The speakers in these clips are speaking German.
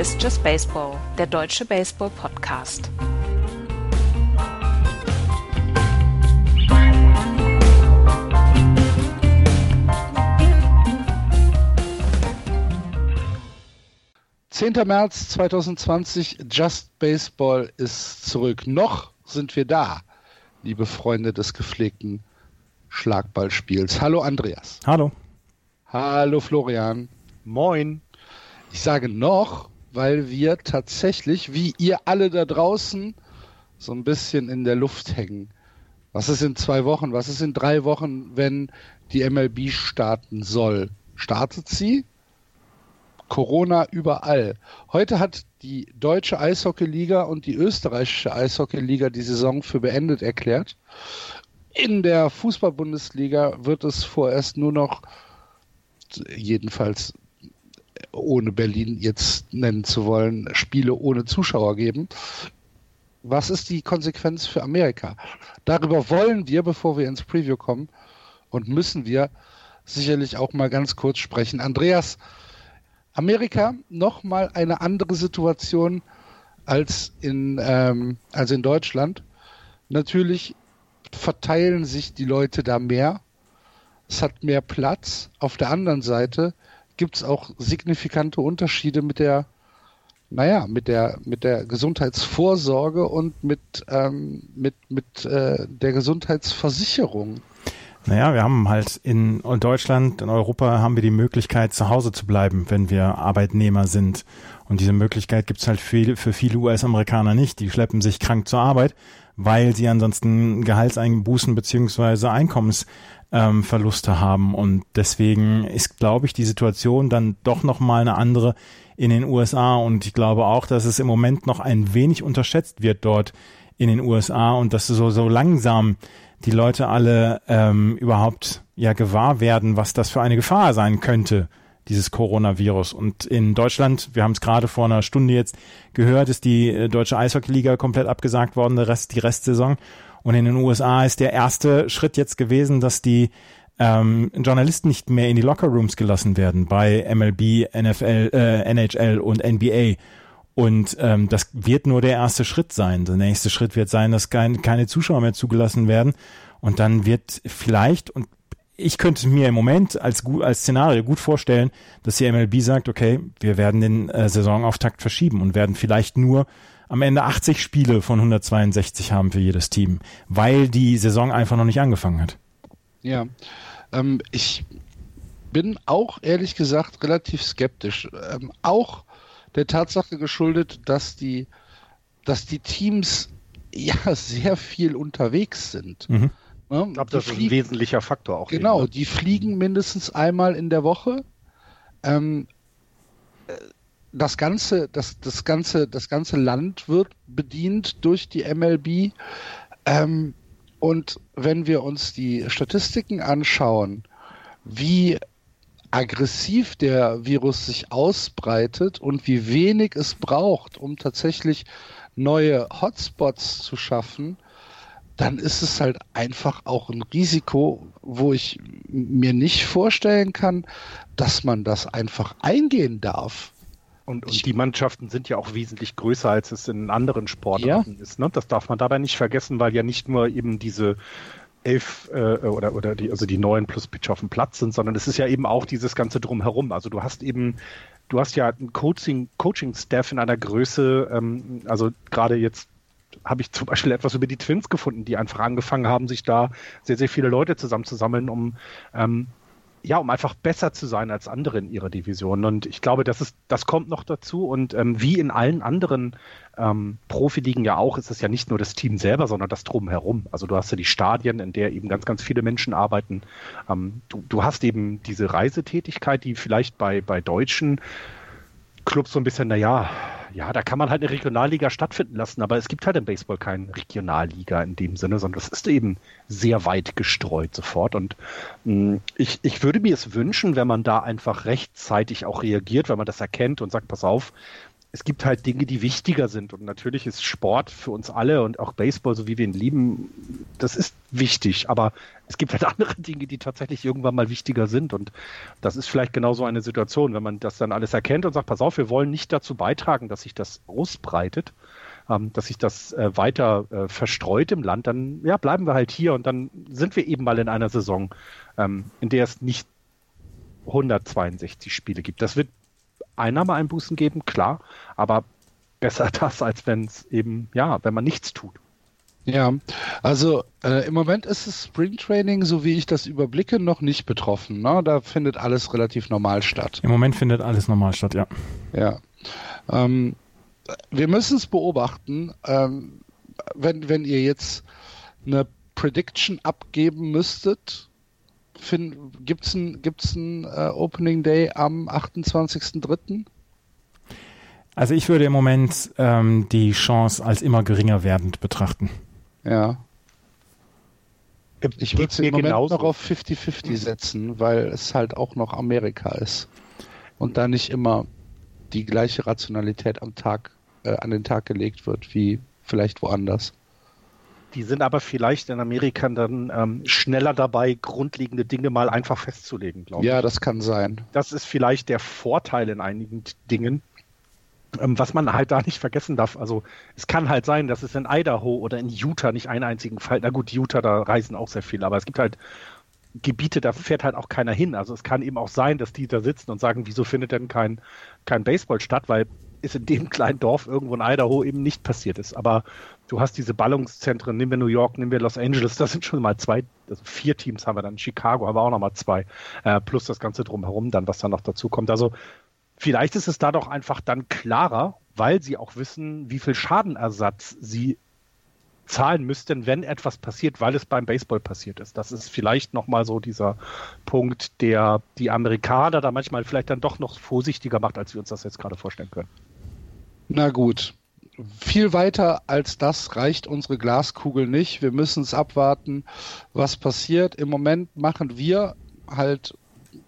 Ist Just Baseball, der deutsche Baseball-Podcast. Zehnter März 2020, Just Baseball ist zurück. Noch sind wir da, liebe Freunde des gepflegten Schlagballspiels. Hallo Andreas. Hallo. Hallo Florian. Moin. Ich sage noch, weil wir tatsächlich, wie ihr alle da draußen, so ein bisschen in der Luft hängen. Was ist in zwei Wochen? Was ist in drei Wochen, wenn die MLB starten soll? Startet sie? Corona überall. Heute hat die deutsche Eishockeyliga und die österreichische Eishockeyliga die Saison für beendet erklärt. In der Fußball-Bundesliga wird es vorerst nur noch, jedenfalls ohne Berlin jetzt nennen zu wollen, Spiele ohne Zuschauer geben. Was ist die Konsequenz für Amerika? Darüber wollen wir, bevor wir ins Preview kommen, und müssen wir sicherlich auch mal ganz kurz sprechen. Andreas, Amerika nochmal eine andere Situation als in, ähm, als in Deutschland. Natürlich verteilen sich die Leute da mehr. Es hat mehr Platz. Auf der anderen Seite gibt es auch signifikante Unterschiede mit der, naja, mit der, mit der Gesundheitsvorsorge und mit, ähm, mit, mit äh, der Gesundheitsversicherung. Naja, wir haben halt in Deutschland, in Europa haben wir die Möglichkeit, zu Hause zu bleiben, wenn wir Arbeitnehmer sind. Und diese Möglichkeit gibt es halt viel, für viele US-Amerikaner nicht. Die schleppen sich krank zur Arbeit, weil sie ansonsten Gehaltseinbußen beziehungsweise Einkommens ähm, Verluste haben. Und deswegen ist, glaube ich, die Situation dann doch nochmal eine andere in den USA. Und ich glaube auch, dass es im Moment noch ein wenig unterschätzt wird dort in den USA und dass so, so langsam die Leute alle ähm, überhaupt ja gewahr werden, was das für eine Gefahr sein könnte, dieses Coronavirus. Und in Deutschland, wir haben es gerade vor einer Stunde jetzt gehört, ist die äh, deutsche Eishockeyliga komplett abgesagt worden, der Rest, die Restsaison. Und in den USA ist der erste Schritt jetzt gewesen, dass die ähm, Journalisten nicht mehr in die Lockerrooms gelassen werden bei MLB, NFL, äh, NHL und NBA. Und ähm, das wird nur der erste Schritt sein. Der nächste Schritt wird sein, dass kein, keine Zuschauer mehr zugelassen werden. Und dann wird vielleicht, und ich könnte mir im Moment als, als Szenario gut vorstellen, dass die MLB sagt, okay, wir werden den äh, Saisonauftakt verschieben und werden vielleicht nur am Ende 80 Spiele von 162 haben für jedes Team, weil die Saison einfach noch nicht angefangen hat. Ja, ähm, ich bin auch ehrlich gesagt relativ skeptisch. Ähm, auch der Tatsache geschuldet, dass die, dass die Teams ja sehr viel unterwegs sind. Mhm. Ne? Ich glaube, das ist ein wesentlicher Faktor auch. Genau, eben, ne? die fliegen mindestens einmal in der Woche. Ähm, das ganze, das, das ganze, das ganze Land wird bedient durch die MLB. Ähm, und wenn wir uns die Statistiken anschauen, wie aggressiv der Virus sich ausbreitet und wie wenig es braucht, um tatsächlich neue Hotspots zu schaffen, dann ist es halt einfach auch ein Risiko, wo ich mir nicht vorstellen kann, dass man das einfach eingehen darf. Und, und, die Mannschaften sind ja auch wesentlich größer, als es in anderen Sportarten ja. ist. Ne? Das darf man dabei nicht vergessen, weil ja nicht nur eben diese elf äh, oder, oder die, also die neun plus Pitch auf dem Platz sind, sondern es ist ja eben auch dieses ganze drumherum. Also du hast eben, du hast ja ein Coaching, Coaching-Staff in einer Größe, ähm, also gerade jetzt habe ich zum Beispiel etwas über die Twins gefunden, die einfach angefangen haben, sich da sehr, sehr viele Leute zusammenzusammeln, um ähm, ja, um einfach besser zu sein als andere in ihrer Division. Und ich glaube, das ist, das kommt noch dazu. Und ähm, wie in allen anderen ähm, Profiligen ja auch, ist es ja nicht nur das Team selber, sondern das drumherum. Also du hast ja die Stadien, in der eben ganz, ganz viele Menschen arbeiten. Ähm, du, du hast eben diese Reisetätigkeit, die vielleicht bei, bei deutschen Clubs so ein bisschen, naja, ja, da kann man halt eine Regionalliga stattfinden lassen, aber es gibt halt im Baseball keine Regionalliga in dem Sinne, sondern es ist eben sehr weit gestreut sofort. Und mh, mm, ich, ich würde mir es wünschen, wenn man da einfach rechtzeitig auch reagiert, wenn man das erkennt und sagt, pass auf, es gibt halt Dinge, die wichtiger sind. Und natürlich ist Sport für uns alle und auch Baseball, so wie wir ihn lieben, das ist wichtig. Aber es gibt halt andere Dinge, die tatsächlich irgendwann mal wichtiger sind. Und das ist vielleicht genauso eine Situation, wenn man das dann alles erkennt und sagt, pass auf, wir wollen nicht dazu beitragen, dass sich das ausbreitet, ähm, dass sich das äh, weiter äh, verstreut im Land, dann ja, bleiben wir halt hier und dann sind wir eben mal in einer Saison, ähm, in der es nicht 162 Spiele gibt. Das wird Einnahmeeinbußen geben, klar, aber besser das, als wenn es eben, ja, wenn man nichts tut. Ja, also äh, im Moment ist das Springtraining, so wie ich das überblicke, noch nicht betroffen. Ne? Da findet alles relativ normal statt. Im Moment findet alles normal statt, ja. Ja. Ähm, wir müssen es beobachten, ähm, wenn, wenn ihr jetzt eine Prediction abgeben müsstet, gibt es ein, gibt's ein äh, Opening Day am 28.03.? Also ich würde im Moment ähm, die Chance als immer geringer werdend betrachten. Ja. Ich würde es im Moment genauso. noch auf 50-50 setzen, weil es halt auch noch Amerika ist. Und da nicht immer die gleiche Rationalität am Tag, äh, an den Tag gelegt wird, wie vielleicht woanders. Die sind aber vielleicht in Amerika dann ähm, schneller dabei, grundlegende Dinge mal einfach festzulegen, glaube ich. Ja, das kann sein. Das ist vielleicht der Vorteil in einigen Dingen, ähm, was man halt da nicht vergessen darf. Also es kann halt sein, dass es in Idaho oder in Utah nicht einen einzigen Fall, na gut, Utah, da reisen auch sehr viele, aber es gibt halt Gebiete, da fährt halt auch keiner hin. Also es kann eben auch sein, dass die da sitzen und sagen, wieso findet denn kein, kein Baseball statt, weil es in dem kleinen Dorf irgendwo in Idaho eben nicht passiert ist. Aber du hast diese Ballungszentren, nehmen wir New York, nehmen wir Los Angeles, das sind schon mal zwei, also vier Teams haben wir dann. Chicago haben wir auch nochmal zwei, äh, plus das Ganze drumherum dann, was dann noch dazu kommt. Also vielleicht ist es da doch einfach dann klarer, weil sie auch wissen, wie viel Schadenersatz sie zahlen müssten, wenn etwas passiert, weil es beim Baseball passiert ist. Das ist vielleicht nochmal so dieser Punkt, der die Amerikaner da manchmal vielleicht dann doch noch vorsichtiger macht, als wir uns das jetzt gerade vorstellen können. Na gut. Viel weiter als das reicht unsere Glaskugel nicht. Wir müssen es abwarten, was passiert. Im Moment machen wir halt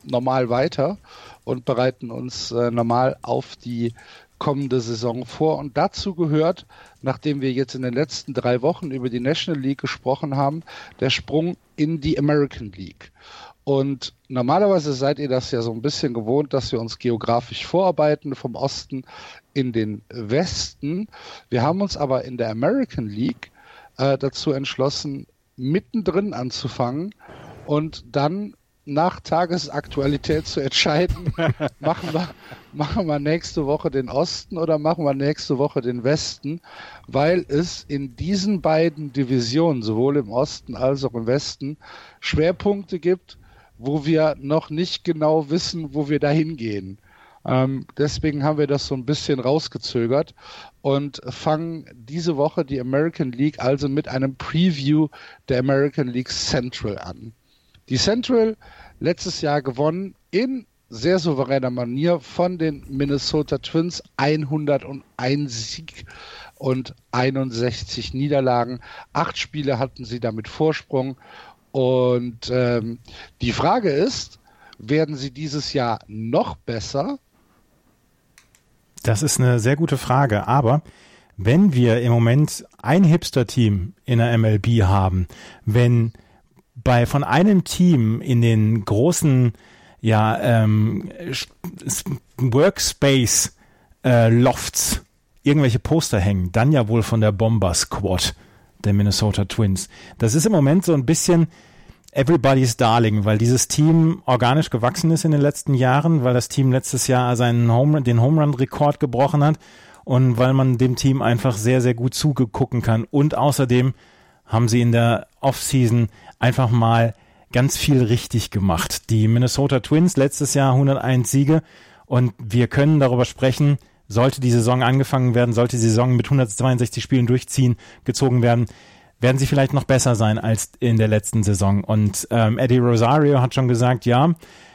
normal weiter und bereiten uns äh, normal auf die kommende Saison vor. Und dazu gehört, nachdem wir jetzt in den letzten drei Wochen über die National League gesprochen haben, der Sprung in die American League. Und normalerweise seid ihr das ja so ein bisschen gewohnt, dass wir uns geografisch vorarbeiten vom Osten in den Westen. Wir haben uns aber in der American League äh, dazu entschlossen, mittendrin anzufangen und dann nach Tagesaktualität zu entscheiden, machen wir, machen wir nächste Woche den Osten oder machen wir nächste Woche den Westen, weil es in diesen beiden Divisionen, sowohl im Osten als auch im Westen, Schwerpunkte gibt, wo wir noch nicht genau wissen, wo wir da hingehen. Ähm, deswegen haben wir das so ein bisschen rausgezögert und fangen diese Woche die American League also mit einem Preview der American League Central an. Die Central letztes Jahr gewonnen in sehr souveräner Manier von den Minnesota Twins 101 Sieg und 61 Niederlagen. Acht Spiele hatten sie damit Vorsprung. Und ähm, die Frage ist, werden sie dieses Jahr noch besser das ist eine sehr gute Frage. Aber wenn wir im Moment ein Hipster-Team in der MLB haben, wenn bei von einem Team in den großen ja ähm, Workspace äh, Lofts irgendwelche Poster hängen, dann ja wohl von der Bomber Squad der Minnesota Twins. Das ist im Moment so ein bisschen Everybody's Darling, weil dieses Team organisch gewachsen ist in den letzten Jahren, weil das Team letztes Jahr seinen Home, den Home Run Rekord gebrochen hat und weil man dem Team einfach sehr, sehr gut zugucken kann. Und außerdem haben sie in der Offseason einfach mal ganz viel richtig gemacht. Die Minnesota Twins letztes Jahr 101 Siege und wir können darüber sprechen, sollte die Saison angefangen werden, sollte die Saison mit 162 Spielen durchziehen, gezogen werden, werden sie vielleicht noch besser sein als in der letzten Saison. Und ähm, Eddie Rosario hat schon gesagt, ja,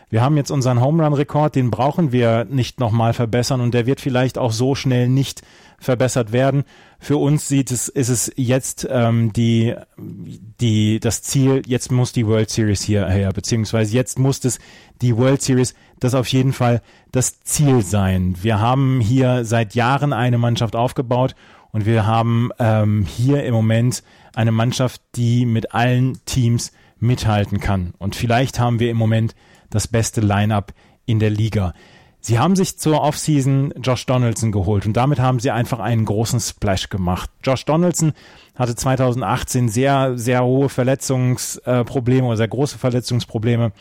wir haben jetzt unseren Home Run Rekord, den brauchen wir nicht nochmal verbessern und der wird vielleicht auch so schnell nicht verbessert werden. Für uns sieht es, ist es jetzt ähm, die, die, das Ziel, jetzt muss die World Series hierher, beziehungsweise jetzt muss es die World Series, das auf jeden Fall das Ziel sein. Wir haben hier seit Jahren eine Mannschaft aufgebaut und wir haben ähm, hier im Moment eine Mannschaft, die mit allen Teams mithalten kann. Und vielleicht haben wir im Moment das beste Line-up in der Liga. Sie haben sich zur Offseason Josh Donaldson geholt und damit haben sie einfach einen großen Splash gemacht. Josh Donaldson hatte 2018 sehr, sehr hohe Verletzungsprobleme oder sehr große Verletzungsprobleme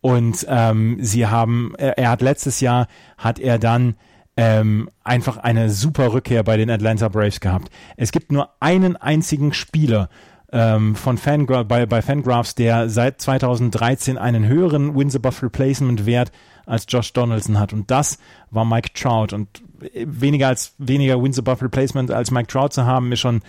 und ähm, sie haben, er, hat letztes Jahr, hat er dann ähm, einfach eine super Rückkehr bei den Atlanta Braves gehabt. Es gibt nur einen einzigen Spieler, ähm, von Fangra bei, bei Fangraphs, der seit 2013 einen höheren Wins above Replacement Wert als Josh Donaldson hat. Und das war Mike Trout. Und weniger als weniger Wins above Replacement als Mike Trout zu haben, ist schon,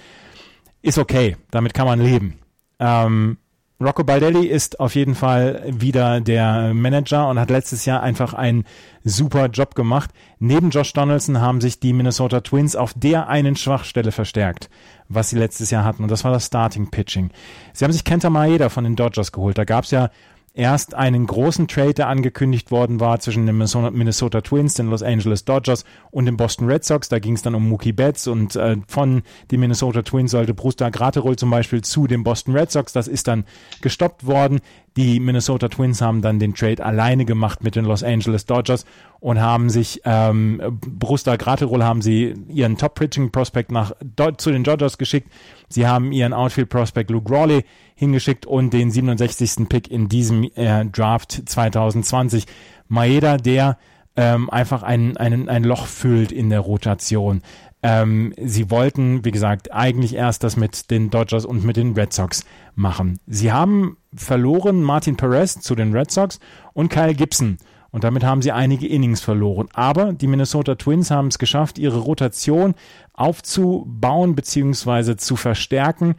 ist okay. Damit kann man leben. Ähm, Rocco Baldelli ist auf jeden Fall wieder der Manager und hat letztes Jahr einfach einen super Job gemacht. Neben Josh Donaldson haben sich die Minnesota Twins auf der einen Schwachstelle verstärkt, was sie letztes Jahr hatten und das war das Starting Pitching. Sie haben sich Kenta Maeda von den Dodgers geholt. Da gab es ja erst einen großen Trade, der angekündigt worden war zwischen den Minnesota Twins, den Los Angeles Dodgers und den Boston Red Sox. Da ging es dann um Mookie Betts und äh, von den Minnesota Twins sollte Brewster Graterol zum Beispiel zu den Boston Red Sox. Das ist dann gestoppt worden. Die Minnesota Twins haben dann den Trade alleine gemacht mit den Los Angeles Dodgers und haben sich ähm, Brewster Graterol haben sie ihren Top Pitching Prospect nach zu den Dodgers geschickt. Sie haben ihren Outfield Prospect Luke Rawley hingeschickt und den 67. Pick in diesem äh, Draft 2020. Maeda, der ähm, einfach ein, ein, ein Loch füllt in der Rotation. Ähm, sie wollten, wie gesagt, eigentlich erst das mit den Dodgers und mit den Red Sox machen. Sie haben verloren Martin Perez zu den Red Sox und Kyle Gibson. Und damit haben sie einige Innings verloren. Aber die Minnesota Twins haben es geschafft, ihre Rotation aufzubauen bzw. zu verstärken,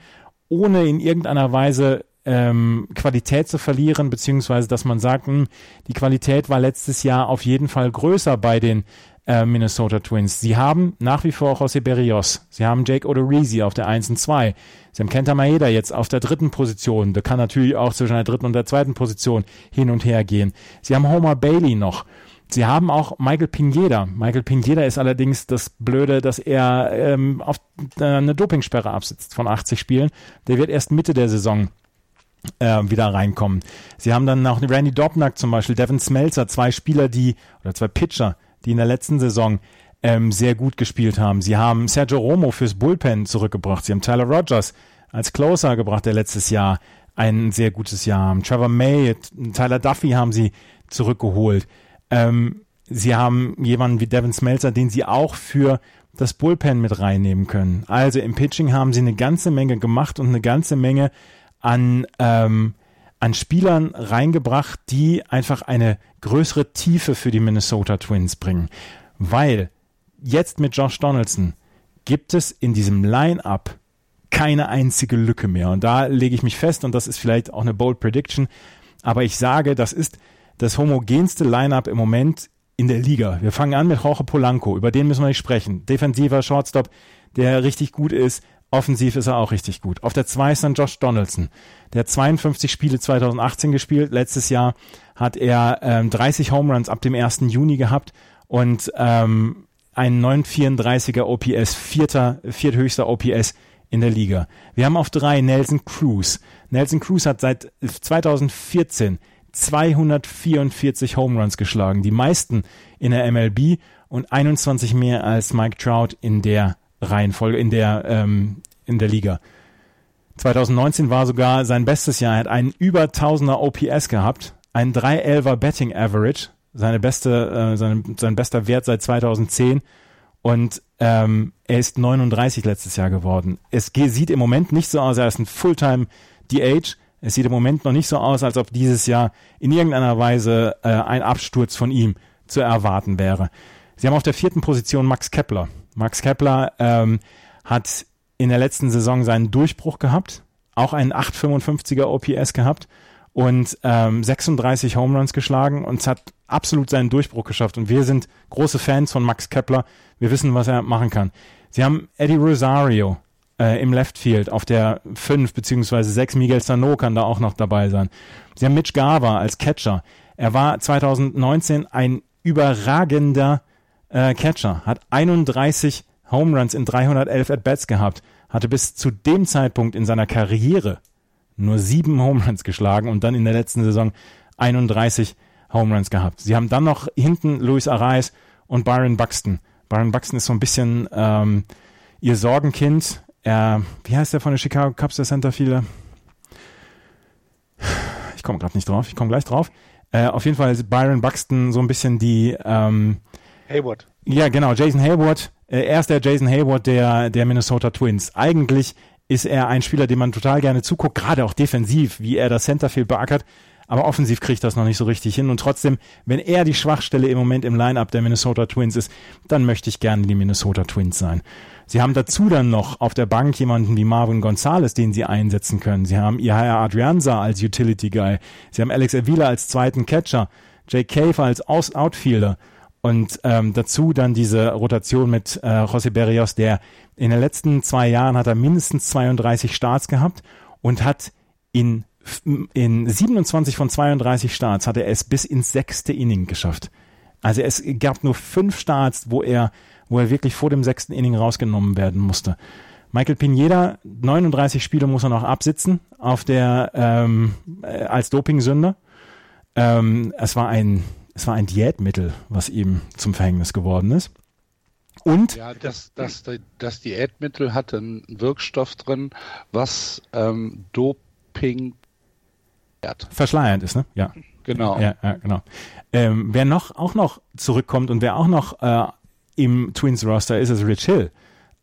ohne in irgendeiner Weise ähm, Qualität zu verlieren, beziehungsweise dass man sagt, mh, hm, die Qualität war letztes Jahr auf jeden Fall größer bei den äh, Minnesota Twins. Sie haben nach wie vor José Berrios. Sie haben Jake Odorizzi auf der 1 und 2. Sie haben Kenta Maeda jetzt auf der dritten Position. Der kann natürlich auch zwischen der dritten und der zweiten Position hin und her gehen. Sie haben Homer Bailey noch. Sie haben auch Michael Pineda. Michael Pineda ist allerdings das Blöde, dass er ähm, auf äh, eine Dopingsperre absitzt von 80 Spielen. Der wird erst Mitte der Saison äh, wieder reinkommen. Sie haben dann noch Randy Dobnak zum Beispiel, Devin Smelzer, zwei Spieler, die, oder zwei Pitcher, die in der letzten Saison ähm, sehr gut gespielt haben. Sie haben Sergio Romo fürs Bullpen zurückgebracht. Sie haben Tyler Rogers als Closer gebracht, der letztes Jahr ein sehr gutes Jahr haben. Trevor May, Tyler Duffy haben sie zurückgeholt. Ähm, sie haben jemanden wie Devin Smelzer, den sie auch für das Bullpen mit reinnehmen können. Also im Pitching haben sie eine ganze Menge gemacht und eine ganze Menge an, ähm, an Spielern reingebracht, die einfach eine größere Tiefe für die Minnesota Twins bringen. Weil jetzt mit Josh Donaldson gibt es in diesem Line-up keine einzige Lücke mehr. Und da lege ich mich fest, und das ist vielleicht auch eine bold Prediction, aber ich sage, das ist das homogenste Line-up im Moment in der Liga. Wir fangen an mit Jorge Polanco, über den müssen wir nicht sprechen. Defensiver Shortstop, der richtig gut ist. Offensiv ist er auch richtig gut. Auf der 2 ist dann Josh Donaldson. Der hat 52 Spiele 2018 gespielt. Letztes Jahr hat er ähm, 30 Home Runs ab dem 1. Juni gehabt und ähm, ein 934er OPS, vierter, vierthöchster OPS in der Liga. Wir haben auf drei Nelson Cruz. Nelson Cruz hat seit 2014 244 Home Runs geschlagen, die meisten in der MLB und 21 mehr als Mike Trout in der Reihenfolge in der, ähm, in der Liga. 2019 war sogar sein bestes Jahr. Er hat einen über 1000er OPS gehabt, einen 311er Betting Average, seine beste, äh, sein, sein bester Wert seit 2010 und ähm, er ist 39 letztes Jahr geworden. Es sieht im Moment nicht so aus, er ist ein Fulltime DH. Es sieht im Moment noch nicht so aus, als ob dieses Jahr in irgendeiner Weise äh, ein Absturz von ihm zu erwarten wäre. Sie haben auf der vierten Position Max Kepler. Max Kepler ähm, hat in der letzten Saison seinen Durchbruch gehabt, auch einen 855er OPS gehabt und ähm, 36 Home Runs geschlagen und es hat absolut seinen Durchbruch geschafft. Und wir sind große Fans von Max Kepler. Wir wissen, was er machen kann. Sie haben Eddie Rosario äh, im Left Field auf der 5 beziehungsweise 6. Miguel Sano kann da auch noch dabei sein. Sie haben Mitch Garver als Catcher. Er war 2019 ein überragender äh, Catcher, hat 31 Home Runs in 311 At-Bats gehabt, hatte bis zu dem Zeitpunkt in seiner Karriere nur sieben Home Runs geschlagen und dann in der letzten Saison 31 Home Runs gehabt. Sie haben dann noch hinten Luis Arraez und Byron Buxton. Byron Buxton ist so ein bisschen ähm, ihr Sorgenkind. Er, wie heißt der von den Chicago Cubs, der Centerfielder? Ich komme gerade nicht drauf, ich komme gleich drauf. Äh, auf jeden Fall ist Byron Buxton so ein bisschen die ähm, Hayward. Ja, genau, Jason Hayward. Äh, er ist der Jason Hayward der, der Minnesota Twins. Eigentlich ist er ein Spieler, dem man total gerne zuguckt, gerade auch defensiv, wie er das Centerfield beackert. Aber offensiv kriegt das noch nicht so richtig hin. Und trotzdem, wenn er die Schwachstelle im Moment im Lineup der Minnesota Twins ist, dann möchte ich gerne die Minnesota Twins sein. Sie haben dazu dann noch auf der Bank jemanden wie Marvin Gonzalez, den sie einsetzen können. Sie haben Ihaya Adrianza als Utility Guy. Sie haben Alex Avila als zweiten Catcher. Jake Cave als Aus Outfielder. Und ähm, dazu dann diese Rotation mit äh, José Berrios, der in den letzten zwei Jahren hat er mindestens 32 Starts gehabt und hat in, in 27 von 32 Starts hat er es bis ins sechste Inning geschafft. Also es gab nur fünf Starts, wo er, wo er wirklich vor dem sechsten Inning rausgenommen werden musste. Michael Pineda, 39 Spiele muss er noch absitzen auf der ähm, äh, als Dopingsünder. Ähm, es war ein es war ein Diätmittel, was ihm zum Verhängnis geworden ist. Und ja, das, das, das Diätmittel hatte einen Wirkstoff drin, was ähm, Doping verschleiernd ist, ne? Ja. Genau. Ja, ja genau. Ähm, wer noch auch noch zurückkommt und wer auch noch äh, im Twins Roster ist, ist Rich Hill.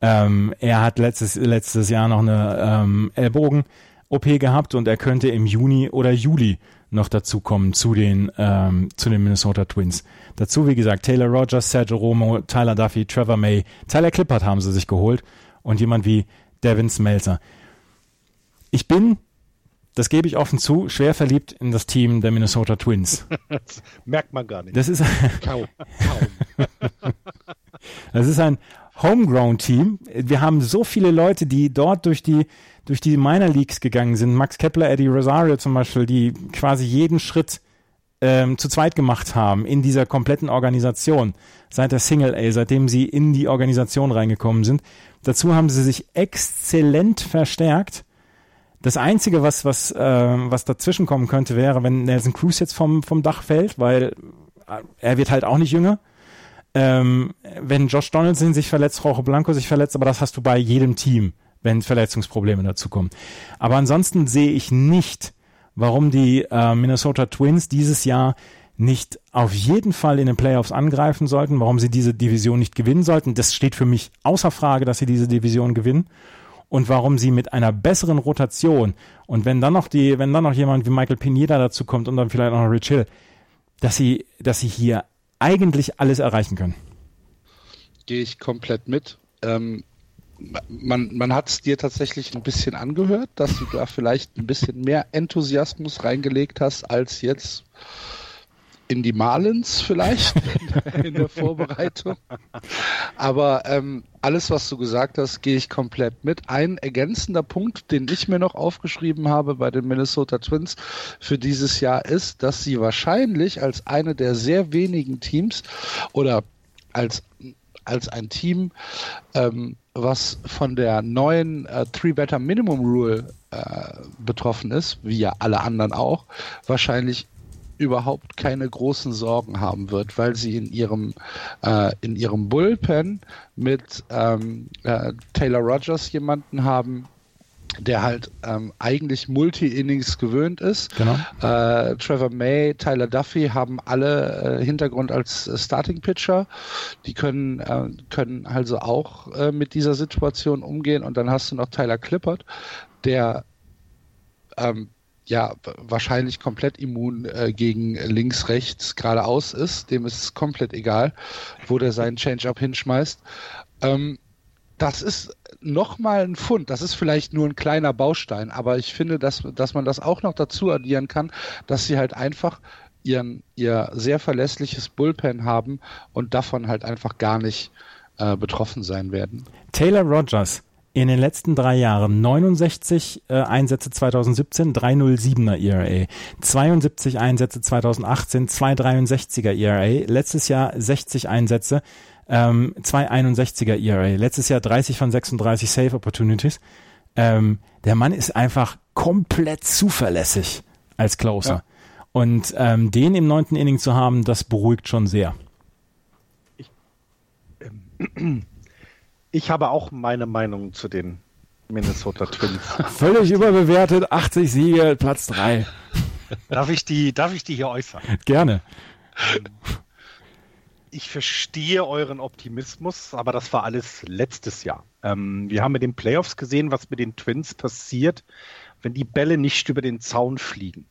Ähm, er hat letztes letztes Jahr noch eine ähm, Ellbogen OP gehabt und er könnte im Juni oder Juli noch dazu kommen zu den, ähm, zu den Minnesota Twins. Dazu, wie gesagt, Taylor Rogers, Sergio Romo, Tyler Duffy, Trevor May, Tyler Clippert haben sie sich geholt und jemand wie Devin Smelzer. Ich bin, das gebe ich offen zu, schwer verliebt in das Team der Minnesota Twins. Das merkt man gar nicht. Das ist, kaum, kaum. das ist ein Homegrown-Team. Wir haben so viele Leute, die dort durch die durch die Minor Leagues gegangen sind. Max Kepler, Eddie Rosario zum Beispiel, die quasi jeden Schritt ähm, zu zweit gemacht haben in dieser kompletten Organisation. Seit der Single A, seitdem sie in die Organisation reingekommen sind. Dazu haben sie sich exzellent verstärkt. Das Einzige, was, was, äh, was dazwischen kommen könnte, wäre, wenn Nelson Cruz jetzt vom, vom Dach fällt, weil äh, er wird halt auch nicht jünger. Ähm, wenn Josh Donaldson sich verletzt, Rojo Blanco sich verletzt, aber das hast du bei jedem Team wenn Verletzungsprobleme dazukommen. Aber ansonsten sehe ich nicht, warum die äh, Minnesota Twins dieses Jahr nicht auf jeden Fall in den Playoffs angreifen sollten, warum sie diese Division nicht gewinnen sollten. Das steht für mich außer Frage, dass sie diese Division gewinnen. Und warum sie mit einer besseren Rotation und wenn dann noch die, wenn dann noch jemand wie Michael Pineda dazu kommt und dann vielleicht auch noch Rich Hill, dass sie, dass sie hier eigentlich alles erreichen können. Gehe ich komplett mit. Ähm, man, man hat es dir tatsächlich ein bisschen angehört, dass du da vielleicht ein bisschen mehr Enthusiasmus reingelegt hast als jetzt in die Malens vielleicht in der Vorbereitung. Aber ähm, alles, was du gesagt hast, gehe ich komplett mit. Ein ergänzender Punkt, den ich mir noch aufgeschrieben habe bei den Minnesota Twins für dieses Jahr ist, dass sie wahrscheinlich als eine der sehr wenigen Teams oder als als ein Team ähm, was von der neuen äh, Three Better Minimum Rule äh, betroffen ist, wie ja alle anderen auch, wahrscheinlich überhaupt keine großen Sorgen haben wird, weil sie in ihrem äh, in ihrem Bullpen mit ähm, äh, Taylor Rogers jemanden haben, der halt ähm, eigentlich Multi-Innings gewöhnt ist. Genau. Äh, Trevor May, Tyler Duffy haben alle äh, Hintergrund als äh, Starting-Pitcher. Die können, äh, können also auch äh, mit dieser Situation umgehen. Und dann hast du noch Tyler Clippert, der ähm, ja wahrscheinlich komplett immun äh, gegen links, rechts, geradeaus ist. Dem ist es komplett egal, wo der seinen Change-up hinschmeißt. Ähm, das ist nochmal ein Fund. Das ist vielleicht nur ein kleiner Baustein, aber ich finde, dass, dass man das auch noch dazu addieren kann, dass sie halt einfach ihren, ihr sehr verlässliches Bullpen haben und davon halt einfach gar nicht äh, betroffen sein werden. Taylor Rogers in den letzten drei Jahren 69 äh, Einsätze 2017, 307er ERA, 72 Einsätze 2018, 263er ERA, letztes Jahr 60 Einsätze, ähm, 261er ERA, letztes Jahr 30 von 36 Save Opportunities. Ähm, der Mann ist einfach komplett zuverlässig als Closer. Ja. Und ähm, den im neunten Inning zu haben, das beruhigt schon sehr. Ich, ähm, ich habe auch meine Meinung zu den Minnesota Twins. Völlig überbewertet, 80 Siege, Platz 3. Darf ich die, darf ich die hier äußern? Gerne. Ich verstehe euren Optimismus, aber das war alles letztes Jahr. Ähm, wir haben mit den Playoffs gesehen, was mit den Twins passiert, wenn die Bälle nicht über den Zaun fliegen.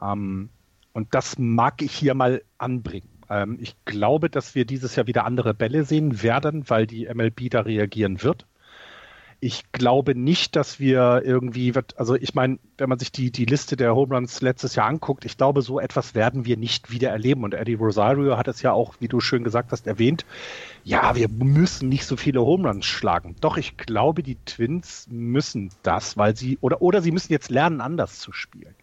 Ähm, und das mag ich hier mal anbringen. Ähm, ich glaube, dass wir dieses Jahr wieder andere Bälle sehen werden, weil die MLB da reagieren wird. Ich glaube nicht, dass wir irgendwie, also ich meine, wenn man sich die, die Liste der Home Runs letztes Jahr anguckt, ich glaube, so etwas werden wir nicht wieder erleben. Und Eddie Rosario hat es ja auch, wie du schön gesagt hast, erwähnt. Ja, wir müssen nicht so viele Home Runs schlagen. Doch ich glaube, die Twins müssen das, weil sie, oder, oder sie müssen jetzt lernen, anders zu spielen.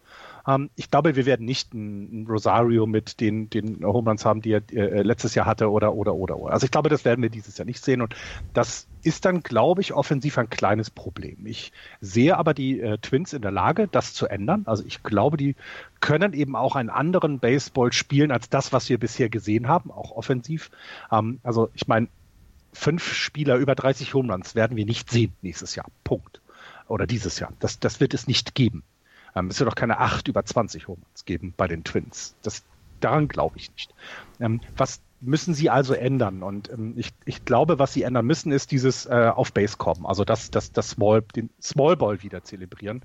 Ähm, ich glaube, wir werden nicht ein, Rosario mit den, den Home Runs haben, die er äh, letztes Jahr hatte oder, oder, oder, oder. Also ich glaube, das werden wir dieses Jahr nicht sehen und das ist dann, glaube ich, offensiv ein kleines Problem. Ich sehe aber die äh, Twins in der Lage, das zu ändern. Also ich glaube, die können eben auch einen anderen Baseball spielen als das, was wir bisher gesehen haben, auch offensiv. Ähm, also ich meine, fünf Spieler über 30 Home Runs werden wir nicht sehen nächstes Jahr. Punkt. Oder dieses Jahr. Das, das wird es nicht geben. Ähm, es wird auch keine 8 über 20 Home geben bei den Twins. Das, daran glaube ich nicht. Ähm, was müssen sie also ändern? Und ähm, ich, ich glaube, was sie ändern müssen, ist dieses äh, auf Base kommen, also das, das, das Small, den Small Ball wieder zelebrieren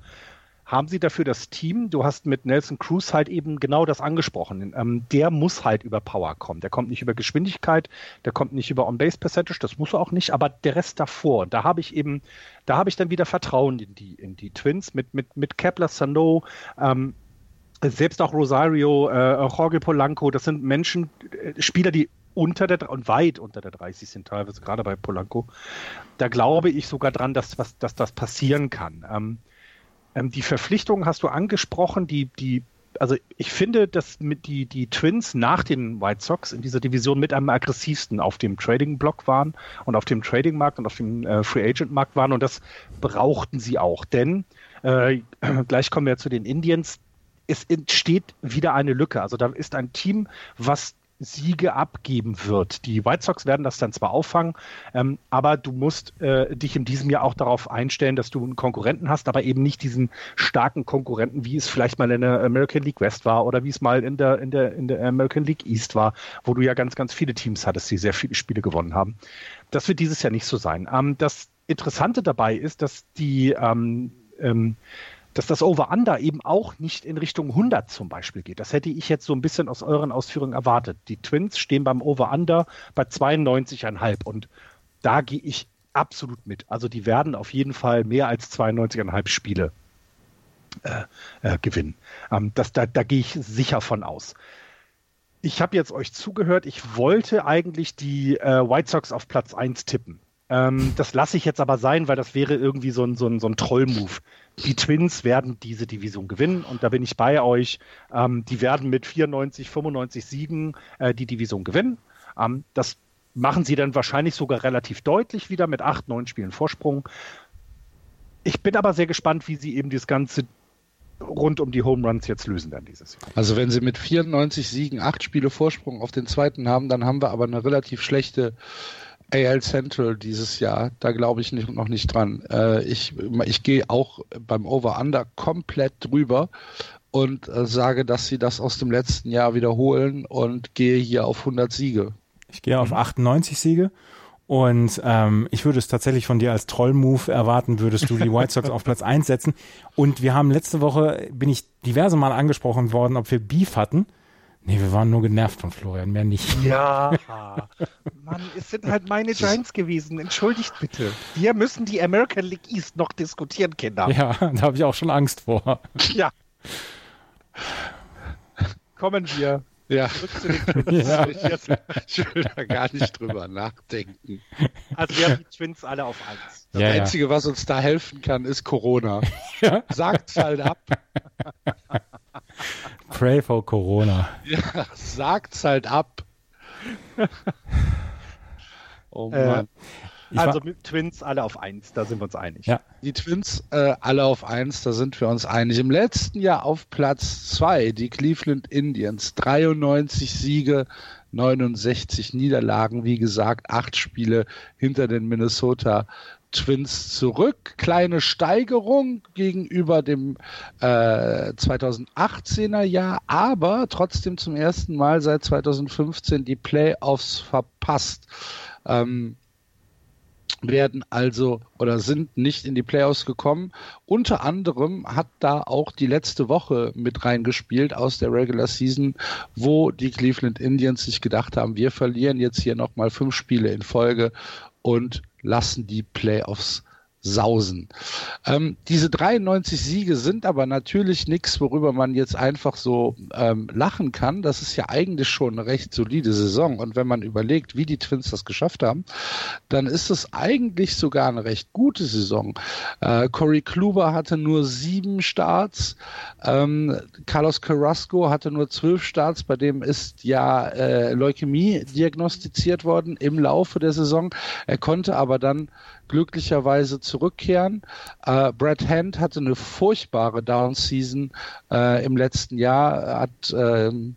haben sie dafür das Team. Du hast mit Nelson Cruz halt eben genau das angesprochen. Ähm, der muss halt über Power kommen. Der kommt nicht über Geschwindigkeit, der kommt nicht über On-Base-Percentage, das muss er auch nicht, aber der Rest davor. Da habe ich eben, da habe ich dann wieder Vertrauen in die, in die Twins mit, mit, mit Kepler Sano, ähm, selbst auch Rosario, äh, Jorge Polanco, das sind Menschen, äh, Spieler, die unter der und weit unter der 30 sind teilweise gerade bei Polanco. Da glaube ich sogar dran, dass, was, dass das passieren kann. Ähm, ähm, die Verpflichtungen hast du angesprochen, die, die, also ich finde, dass mit die, die Twins nach den White Sox in dieser Division mit am aggressivsten auf dem Trading-Block waren und auf dem Trading-Markt und auf dem äh, Free-Agent-Markt waren und das brauchten sie auch, denn äh, gleich kommen wir zu den Indians. Es entsteht wieder eine Lücke. Also da ist ein Team, was Siege abgeben wird. Die White Sox werden das dann zwar auffangen, ähm, aber du musst äh, dich in diesem Jahr auch darauf einstellen, dass du einen Konkurrenten hast, aber eben nicht diesen starken Konkurrenten, wie es vielleicht mal in der American League West war oder wie es mal in der, in der, in der American League East war, wo du ja ganz, ganz viele Teams hattest, die sehr viele Spiele gewonnen haben. Das wird dieses Jahr nicht so sein. Ähm, das Interessante dabei ist, dass die ähm, ähm, dass das Over-Under eben auch nicht in Richtung 100 zum Beispiel geht. Das hätte ich jetzt so ein bisschen aus euren Ausführungen erwartet. Die Twins stehen beim Over-Under bei 92,5 und da gehe ich absolut mit. Also die werden auf jeden Fall mehr als 92,5 Spiele äh, äh, gewinnen. Ähm, das, da, da gehe ich sicher von aus. Ich habe jetzt euch zugehört. Ich wollte eigentlich die äh, White Sox auf Platz 1 tippen. Ähm, das lasse ich jetzt aber sein, weil das wäre irgendwie so ein, so ein, so ein Troll-Move. Die Twins werden diese Division gewinnen und da bin ich bei euch. Ähm, die werden mit 94, 95 Siegen äh, die Division gewinnen. Ähm, das machen sie dann wahrscheinlich sogar relativ deutlich wieder mit acht, neun Spielen Vorsprung. Ich bin aber sehr gespannt, wie sie eben das Ganze rund um die Home Runs jetzt lösen dann dieses Jahr. Also wenn sie mit 94 Siegen acht Spiele Vorsprung auf den zweiten haben, dann haben wir aber eine relativ schlechte AL Central dieses Jahr, da glaube ich nicht, noch nicht dran. Äh, ich ich gehe auch beim Over-Under komplett drüber und äh, sage, dass sie das aus dem letzten Jahr wiederholen und gehe hier auf 100 Siege. Ich gehe auf 98 Siege und ähm, ich würde es tatsächlich von dir als Troll-Move erwarten, würdest du die White Sox auf Platz 1 setzen. Und wir haben letzte Woche, bin ich diverse Mal angesprochen worden, ob wir Beef hatten. Nee, wir waren nur genervt von Florian, mehr nicht. Ja, Mann, es sind halt meine Giants gewesen. Entschuldigt bitte. Wir müssen die American League East noch diskutieren, Kinder. Ja, da habe ich auch schon Angst vor. Ja. Kommen wir ja. ja. Ich will da gar nicht drüber nachdenken. Also wir haben die Twins alle auf eins. Das ja, Einzige, ja. was uns da helfen kann, ist Corona. Ja. Sagt's halt ab. Pray for Corona. Ja, sagt's halt ab. Oh Mann. Äh, also mit Twins alle auf eins, da sind wir uns einig. Ja. Die Twins äh, alle auf eins, da sind wir uns einig. Im letzten Jahr auf Platz zwei die Cleveland Indians, 93 Siege, 69 Niederlagen, wie gesagt, acht Spiele hinter den Minnesota Twins zurück. Kleine Steigerung gegenüber dem äh, 2018er Jahr, aber trotzdem zum ersten Mal seit 2015 die Playoffs verpasst. Ähm, werden also oder sind nicht in die Playoffs gekommen. Unter anderem hat da auch die letzte Woche mit reingespielt aus der Regular Season, wo die Cleveland Indians sich gedacht haben, wir verlieren jetzt hier nochmal fünf Spiele in Folge und lassen die Playoffs sausen. Ähm, diese 93 Siege sind aber natürlich nichts, worüber man jetzt einfach so ähm, lachen kann. Das ist ja eigentlich schon eine recht solide Saison. Und wenn man überlegt, wie die Twins das geschafft haben, dann ist es eigentlich sogar eine recht gute Saison. Äh, Corey Kluber hatte nur sieben Starts. Ähm, Carlos Carrasco hatte nur zwölf Starts. Bei dem ist ja äh, Leukämie diagnostiziert worden im Laufe der Saison. Er konnte aber dann glücklicherweise zurückkehren. Äh, Brad Hand hatte eine furchtbare Down-Season äh, im letzten Jahr, hat ähm,